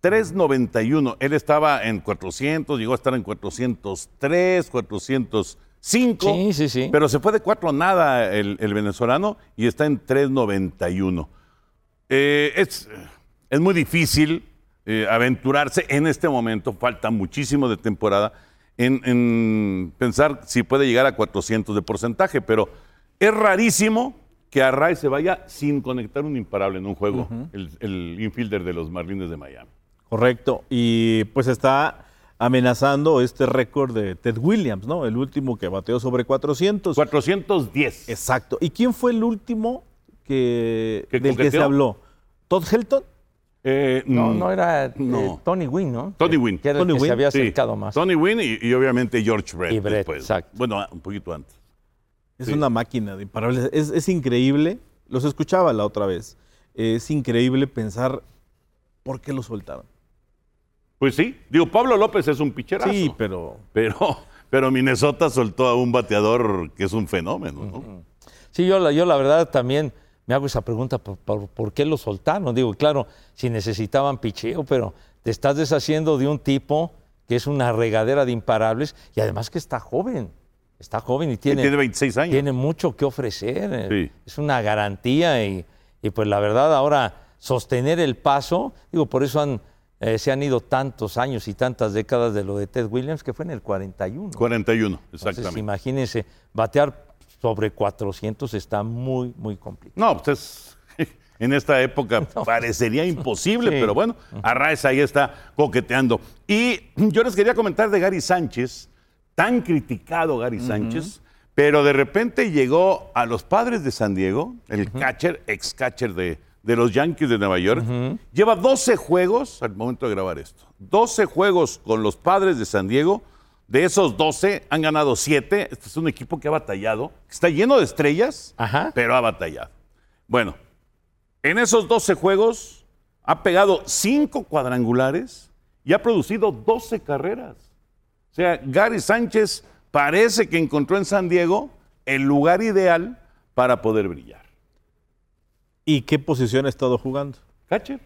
391. Él estaba en 400, llegó a estar en 403, 405. Sí, sí, sí. Pero se fue de cuatro nada el, el venezolano y está en 391. Eh, es, es muy difícil eh, aventurarse en este momento, falta muchísimo de temporada, en, en pensar si puede llegar a 400 de porcentaje, pero es rarísimo que Arraez se vaya sin conectar un imparable en un juego, el, el infielder de los Marlins de Miami. Correcto. Y pues está amenazando este récord de Ted Williams, ¿no? El último que bateó sobre 400. 410. Exacto. ¿Y quién fue el último que, ¿Que del que se habló? ¿Todd Helton? Eh, no, mm, no era eh, no. Tony Wynn, ¿no? Tony Wynn. Que era Tony el que Wynn, se había sí. acercado más. Tony Wynn y, y obviamente George Brett. Y Brett, después. exacto. Bueno, un poquito antes. Es Sí. una máquina de imparables. Es, es increíble. Los escuchaba la otra vez. Es increíble pensar ¿por qué lo soltaron? Pues sí, digo, Pablo López es un picherazo. Sí, pero Pero, pero Minnesota soltó a un bateador que es un fenómeno, ¿no? Sí, yo, la- yo la verdad también me hago esa pregunta, ¿por, por- por qué lo soltaron? Digo, claro, si necesitaban picheo, pero te estás deshaciendo de un tipo que es una regadera de imparables y además que está joven, está joven y tiene, tiene 26 años. tiene mucho que ofrecer, eh, Sí. es una garantía y, y pues la verdad ahora sostener el paso, digo, por eso han, eh, se han ido tantos años y tantas décadas de lo de Ted Williams, que fue en el 41. 41, Entonces, exactamente. imagínense, batear sobre 400 está muy, muy complicado. No, pues es- en esta época parecería imposible, Sí. pero bueno, Arraez ahí está coqueteando. Y yo les quería comentar de Gary Sánchez, tan criticado Gary Sánchez, pero de repente llegó a los padres de San Diego, el catcher, ex catcher de, de los Yankees de Nueva York. Lleva 12 juegos al momento de grabar esto. 12 juegos con los padres de San Diego. De esos 12 han ganado 7. Este es un equipo que ha batallado, que está lleno de estrellas, Ajá. pero ha batallado. Bueno, en esos 12 juegos ha pegado 5 cuadrangulares y ha producido 12 carreras. O sea, Gary Sánchez parece que encontró en San Diego el lugar ideal para poder brillar. ¿y qué posición ha estado jugando? Catcher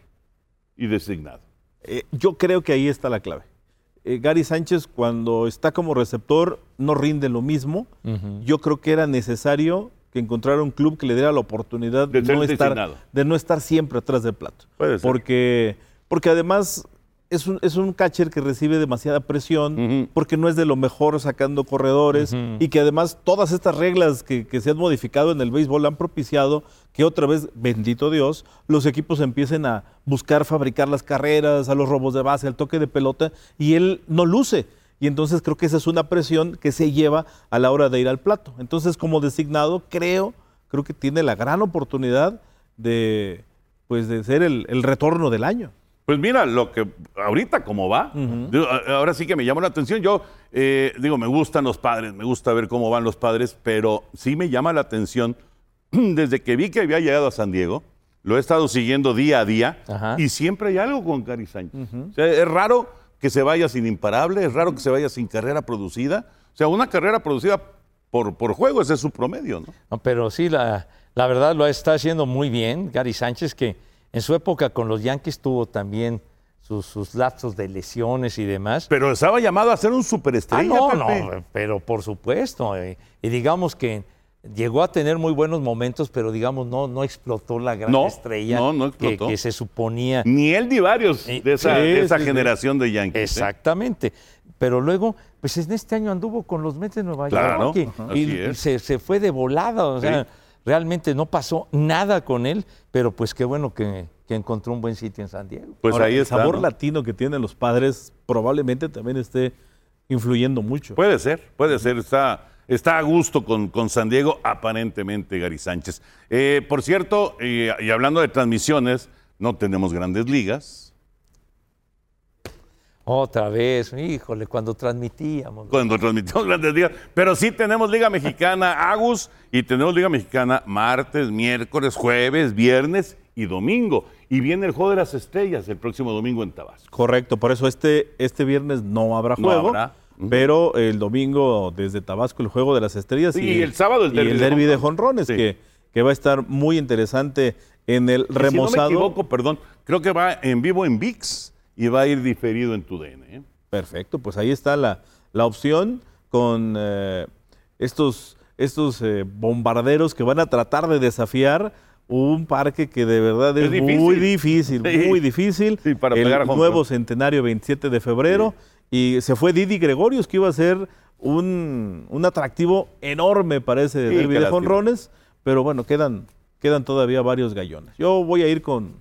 y designado. Eh, yo creo que ahí está la clave. Eh, Gary Sánchez cuando está como receptor no rinde lo mismo. Yo creo que era necesario que encontrara un club que le diera la oportunidad De de, ser no, estar, designado. de no estar siempre atrás del plato. Puede ser. Porque, porque además es un, es un catcher que recibe demasiada presión, porque no es de lo mejor sacando corredores y que además todas estas reglas que, que se han modificado en el béisbol han propiciado que otra vez, bendito Dios, los equipos empiecen a buscar fabricar las carreras, a los robos de base, al toque de pelota, y él no luce. Y entonces creo que esa es una presión que se lleva a la hora de ir al plato. Entonces, como designado, creo, creo que tiene la gran oportunidad de, pues, de ser el, el retorno del año. Pues mira, lo que ahorita como va, digo, ahora sí que me llamó la atención. Yo eh, digo, me gustan los padres, me gusta ver cómo van los padres, pero sí me llama la atención desde que vi que había llegado a San Diego. Lo he estado siguiendo día a día Ajá. y siempre hay algo con Gary Sánchez. O sea, es raro que se vaya sin imparable, es raro que se vaya sin carrera producida. O sea, una carrera producida por, por juego, ese es su promedio, ¿no? No, pero sí, la, la verdad lo está haciendo muy bien Gary Sánchez, que en su época con los Yankees tuvo también sus, sus lapsos de lesiones y demás. Pero estaba llamado a ser un Ah, superestrella. no, Pepe. no, pero por supuesto. eh, y digamos que llegó a tener muy buenos momentos, pero digamos no, no explotó la gran No, estrella no, no que, se suponía. Ni él ni varios Sí, de esa, sí, de esa sí, sí. generación de Yankees. ¿eh? Exactamente. Pero luego, pues en este año anduvo con los Mets de Nueva Claro, York y- y, se, se fue de volada. O sea. Realmente no pasó nada con él, pero pues qué bueno que, que encontró un buen sitio en San Diego. Pues Ahora, ahí el está. sabor ¿no? latino que tienen los padres probablemente también esté influyendo mucho. Puede ser, puede ser. Está, está a gusto con, con San Diego, aparentemente, Gary Sánchez. Eh, por cierto, y, y hablando de transmisiones, no tenemos grandes ligas. Otra vez, híjole, cuando transmitíamos. Cuando transmitimos grandes ligas, pero sí tenemos Liga Mexicana Agus y tenemos Liga Mexicana martes, miércoles, jueves, viernes y domingo. Y viene el juego de las estrellas el próximo domingo en Tabasco. Correcto, por eso este, este viernes no habrá No juego, habrá. Ujú. pero el domingo desde Tabasco el juego de las estrellas Sí, y el sábado el y derbi el de jonrones. Sí. que, que va a estar muy interesante en el Y Si no remozado. me equivoco, perdón, creo que va en vivo en VIX y va a ir diferido en tu DN. ¿eh? Perfecto, pues ahí está la, la opción con eh, estos, estos eh, bombarderos que van a tratar de desafiar un parque que de verdad es, Es difícil. muy difícil, Sí. muy difícil. Sí, para el pegar a home nuevo centenario 27 de febrero y se fue Didi Gregorius que iba a ser un, un atractivo enorme para ese de jonrones, pero bueno, quedan, quedan todavía varios gallones. Yo voy a ir con,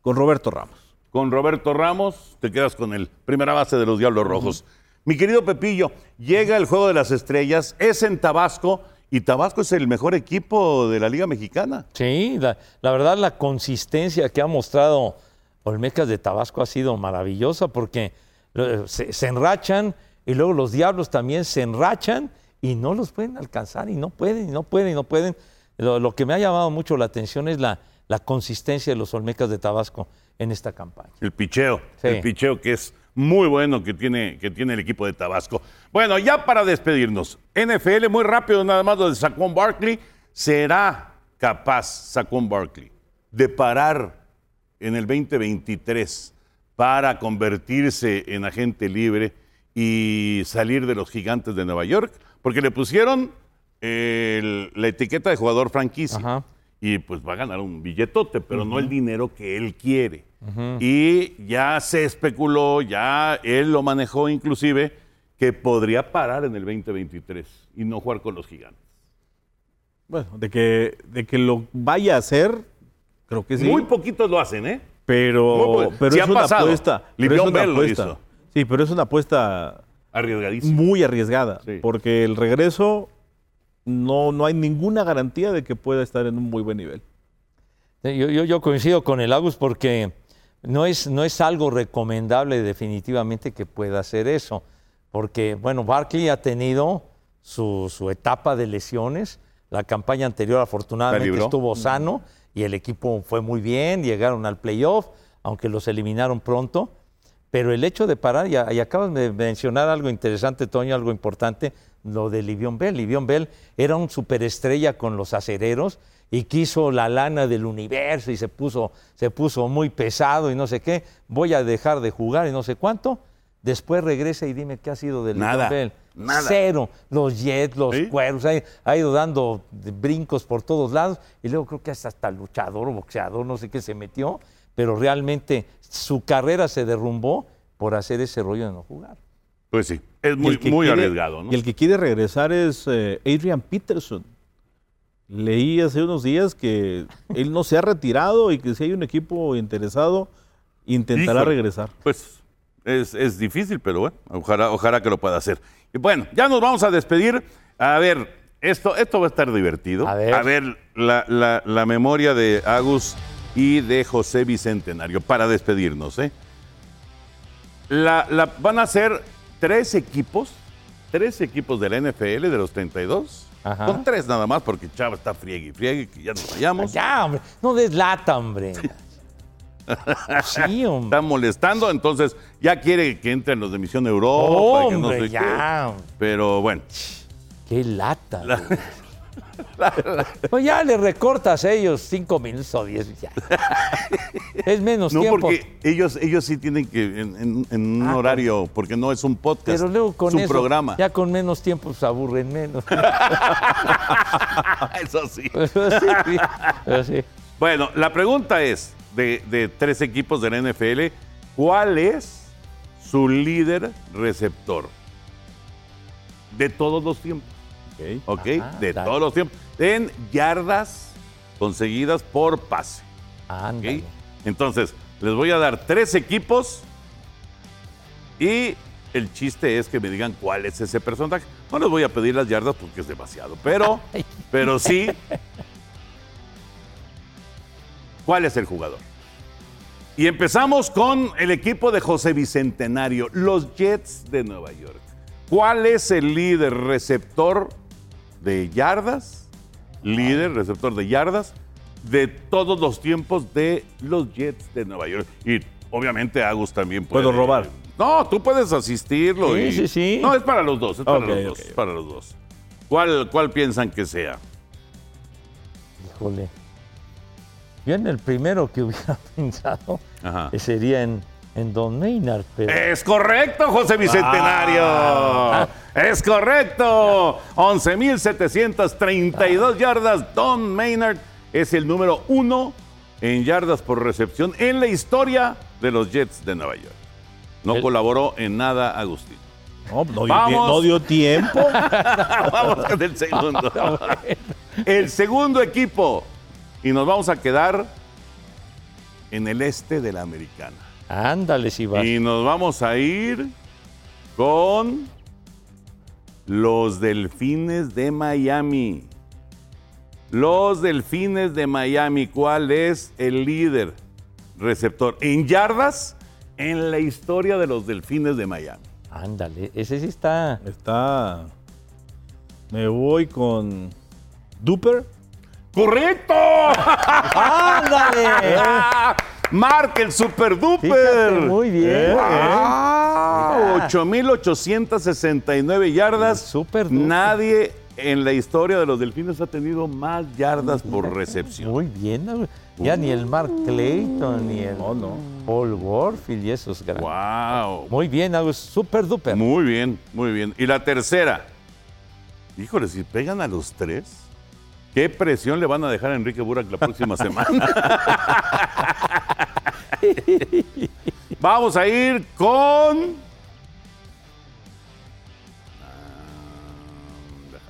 con Roberto Ramos. Con Roberto Ramos, te quedas con el primera base de los Diablos Rojos. Mi querido Pepillo, llega el Juego de las Estrellas, es en Tabasco y Tabasco es el mejor equipo de la Liga Mexicana. Sí, la, la verdad la consistencia que ha mostrado Olmecas de Tabasco ha sido maravillosa porque se, se enrachan y luego los diablos también se enrachan y no los pueden alcanzar y no pueden, y no pueden, y no pueden. Lo, lo que me ha llamado mucho la atención es la, la consistencia de los Olmecas de Tabasco. En esta campaña. El picheo. Sí. El picheo que es muy bueno que tiene, que tiene el equipo de Tabasco. Bueno, ya para despedirnos, NFL, muy rápido nada más lo de Saquon Barkley. ¿Será capaz Saquon Barkley de parar en el 2023 para convertirse en agente libre y salir de los gigantes de Nueva York? Porque le pusieron el- la etiqueta de jugador franquicia Ajá. y pues va a ganar un billetote, pero no el dinero que él quiere. Y ya se especuló, ya él lo manejó inclusive, que podría parar en el 2023 y no jugar con los gigantes. Bueno, de que, de que lo vaya a hacer, creo que sí. Muy poquitos lo hacen, ¿eh? pero pero sí es ha una pasado. apuesta. pero es una Bell lo apuesta. hizo. Sí, pero es una apuesta Arriesgadísimo. muy arriesgada. Sí. Porque el regreso no, no hay ninguna garantía de que pueda estar en un muy buen nivel. Yo, yo- yo coincido con el Agus porque no es, no es algo recomendable definitivamente que pueda hacer eso. Porque, bueno, Barkley ha tenido su, su etapa de lesiones. La campaña anterior afortunadamente estuvo sano y el equipo fue muy bien, llegaron al playoff, aunque los eliminaron pronto. Pero el hecho de parar, y, y acabas de mencionar algo interesante, Toño, algo importante, lo de Livion Bell. Livion Bell era un superestrella con los acereros y quiso la lana del universo y se puso, se puso muy pesado y no sé qué. Voy a dejar de jugar y no sé cuánto. Después regresa y dime qué ha sido de Livion Nada, Bell. nada. Cero. Los Jets, los ¿Sí? cuervos, ha, ha ido dando brincos por todos lados y luego creo que hasta, hasta luchador o boxeador, no sé qué se metió, pero realmente su carrera se derrumbó por hacer ese rollo de no jugar. Pues sí, es muy, muy quiere- arriesgado, ¿no? Y el que quiere regresar es eh, Adrian Peterson. Leí hace unos días que él no se ha retirado y que si hay un equipo interesado, intentará Híjole. regresar. Pues es, es difícil, pero bueno, ojalá, ojalá que lo pueda hacer. Y bueno, ya nos vamos a despedir. A ver, esto, esto va a estar divertido. A ver. la, la- la memoria de Agus y de José Bicentenario para despedirnos. ¿eh? La, la- van a ser tres equipos, tres equipos de la NFL de los 32. Ajá. Con tres nada más, porque Chava está friegue y friegue, que ya nos vayamos. Ya, hombre, no deslata, hombre. Sí, hombre. Está molestando, entonces ya quiere que entren los de Misión Europa. y que no Hombre, sé ya. qué. Pero bueno, Qué lata. güey. Pues ya le recortas a ellos cinco minutos o diez. ya. Es menos no tiempo. porque ellos, ellos sí tienen que, en, en- en un Ah, horario, porque no es un podcast, Pero luego con es un eso, programa. ya con menos tiempo se aburren menos. Eso sí. Pero sí, sí, pero sí. Bueno, la pregunta es, de, de tres equipos de la NFL, ¿cuál es su líder receptor? De todos los tiempos. ¿Ok? Ah, de dale. todos los tiempos. En yardas conseguidas por pase. ¿ok? Ándale. Entonces, les voy a dar tres equipos y el chiste es que me digan cuál es ese personaje. No les voy a pedir las yardas porque es demasiado, pero, pero sí. ¿Cuál es el jugador? Y empezamos con el equipo de José Bicentenario, los Jets de Nueva York. ¿Cuál es el líder receptor de yardas? Líder receptor de yardas de todos los tiempos de los Jets de Nueva York. Y obviamente Agus también puede. ¿Puedo robar? No, tú puedes asistirlo. Sí, y- sí, sí. No, es para los dos, es para Ok, los ok, dos, ok. es para los dos. ¿Cuál, ¿Cuál piensan que sea? Híjole. Yo en el primero que hubiera pensado Ajá. eh, sería en, en Don Maynard, pero Es correcto, José Bicentenario. Ah. Es correcto. 11.732 yardas. Don Maynard es el número uno en yardas por recepción en la historia de los Jets de Nueva York. No El- colaboró en nada Agustín. No, no dio, Vamos. tie- no dio tiempo. vamos con el segundo. El segundo equipo. Y nos vamos a quedar en el este de la americana. Ándale si vas. Y nos vamos a ir con los Delfines de Miami. Los Delfines de Miami. ¿Cuál es el líder receptor en yardas en la historia de los Delfines de Miami? Ándale, ese sí está. Está. Me voy con. Duper. ¡Correcto! ¡Ándale! Marca el super duper. Fíjate, muy bien. ¡Wow! 8,869 yardas. Super duper. Nadie en la historia de los delfines ha tenido más yardas por recepción. Muy bien. Ya ni el Mark Clayton, ni el No, no. Paul Warfield y esos grandes. ¡Wow! Muy bien, Agus. Super duper. Muy bien, muy bien. Y la tercera. Híjole, si pegan a los tres, ¿qué presión le van a dejar a Enrique Burak la próxima semana? Vamos a ir con.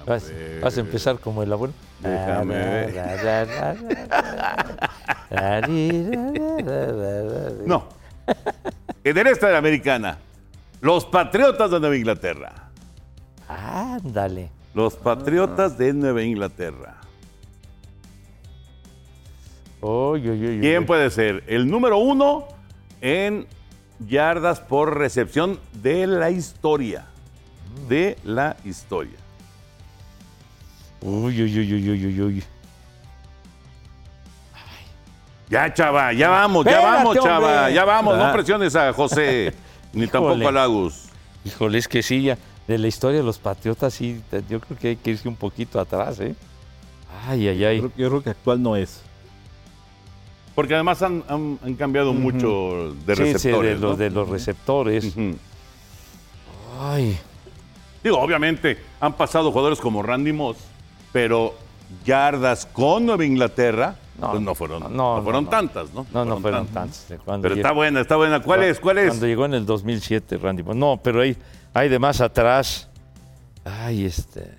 Ah, Vas, a empezar como el abuelo. Déjame ver. No. En el este de la americana, los Patriotas de Nueva Inglaterra. Ándale. Los Patriotas de Nueva Inglaterra. ¿Quién puede ser? El número uno en yardas por recepción de la historia. De la historia. Uy, uy, uy, uy, uy, uy, uy. Ya, chava, ya vamos, ya Espérate, vamos, chava, hombre. ya vamos. No Ah. presiones a José, ni tampoco a Lagus. Híjole, es que sí, ya. De la historia de los patriotas, sí, yo creo que hay que irse un poquito atrás, ¿eh? Ay, ay, Yo ay. creo, yo creo que actual no es. Porque además han, han- han cambiado mucho de Sí, sí, receptores. de, los, de los receptores. Ay, Digo, obviamente han pasado jugadores como Randy Moss, pero yardas con Nueva Inglaterra, No, pues no fueron, no, fueron no. tantas, ¿no? no, no fueron tantas. cuando Pero llegó- está buena, está buena. ¿Cuál es? ¿Cuál es? Cuando llegó en el 2007, Randy. Moss. No, pero hay, hay de más atrás. Ay, este.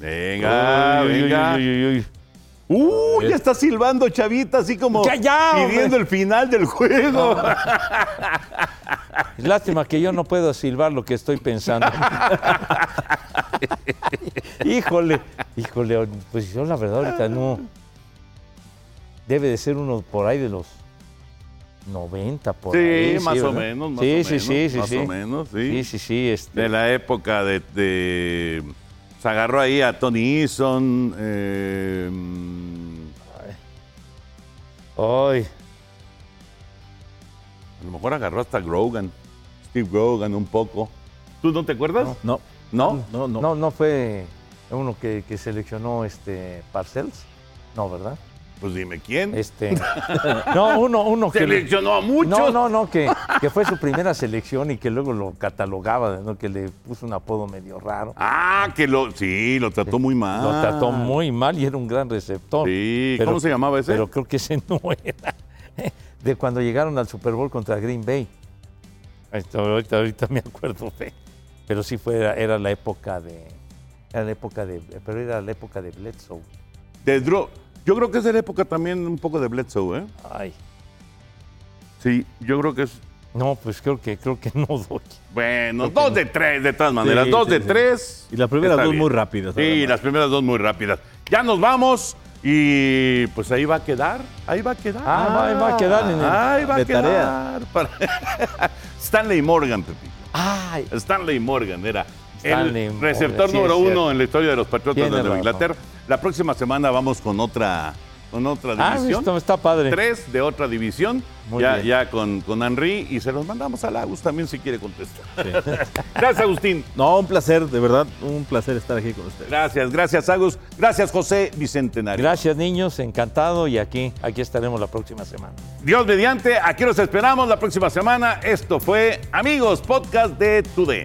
Venga, Uy, uy, venga. uy, uy, Uy, ya está silbando Chavita, así como Ya, ya, pidiendo hombre. el final del juego. Lástima que yo no puedo silbar lo que estoy pensando. híjole, híjole, pues yo la verdad ahorita no. Debe de ser uno por ahí de los 90, por Sí, ahí. más o menos, más sí, o sí, menos, sí, sí, más sí. o menos, sí. Sí, sí, sí. Este, De la época de, de- Se agarró ahí a Tony Eason. eh, Ay, a lo mejor agarró hasta Grogan. Steve Grogan un poco. ¿Tú no te acuerdas? No, ¿No? no, no. no, no fue uno que, que seleccionó este Parcells. No, ¿verdad? Pues dime quién. Este. No, uno, uno que. Seleccionó a muchos. No, no, no, que, que fue su primera selección y que luego lo catalogaba, ¿no? que le puso un apodo medio raro. Ah, que lo. Sí, lo trató muy mal. Lo trató muy mal y era un gran receptor. Sí, Pero- ¿cómo se llamaba ese? Pero creo que ese no era. De cuando llegaron al Super Bowl contra Green Bay. Ahorita, ahorita, ahorita me acuerdo, fe. Pero sí fue, era, la época de. Era la época de. Pero era la época de Bledsoe. De Dro- Yo creo que es de la época también un poco de Bledsoe, ¿eh? Ay. Sí, yo creo que es. No, pues creo que creo que no doy. Bueno, dos de tres, de todas maneras. Sí, dos sí, de sí. tres. Y las primeras dos bien. muy rápidas. Sí, además. las primeras dos muy rápidas. Ya nos vamos y pues ahí va a quedar. Ahí va a quedar. Ah, ahí va a quedar en el- Ahí va a quedar. para- Stanley Morgan, Pepito. Ay. Stanley Morgan era Stanley el Morgan, receptor número uno en la historia de los Patriotas de Nueva. Inglaterra. La próxima semana vamos con otra, con otra Ah, división. esto está padre. Tres de otra división, Muy ya, bien. ya con, con Henry y se los mandamos a Lagos también si quiere contestar. Gracias, Agustín. No, un placer, de verdad, un placer estar aquí con ustedes. Gracias, gracias, Agus. Gracias, José Bicentenario. Gracias, niños. Encantado. Y aquí, aquí estaremos la próxima semana. Dios mediante, aquí los esperamos la próxima semana. Esto fue Amigos Podcast de Today.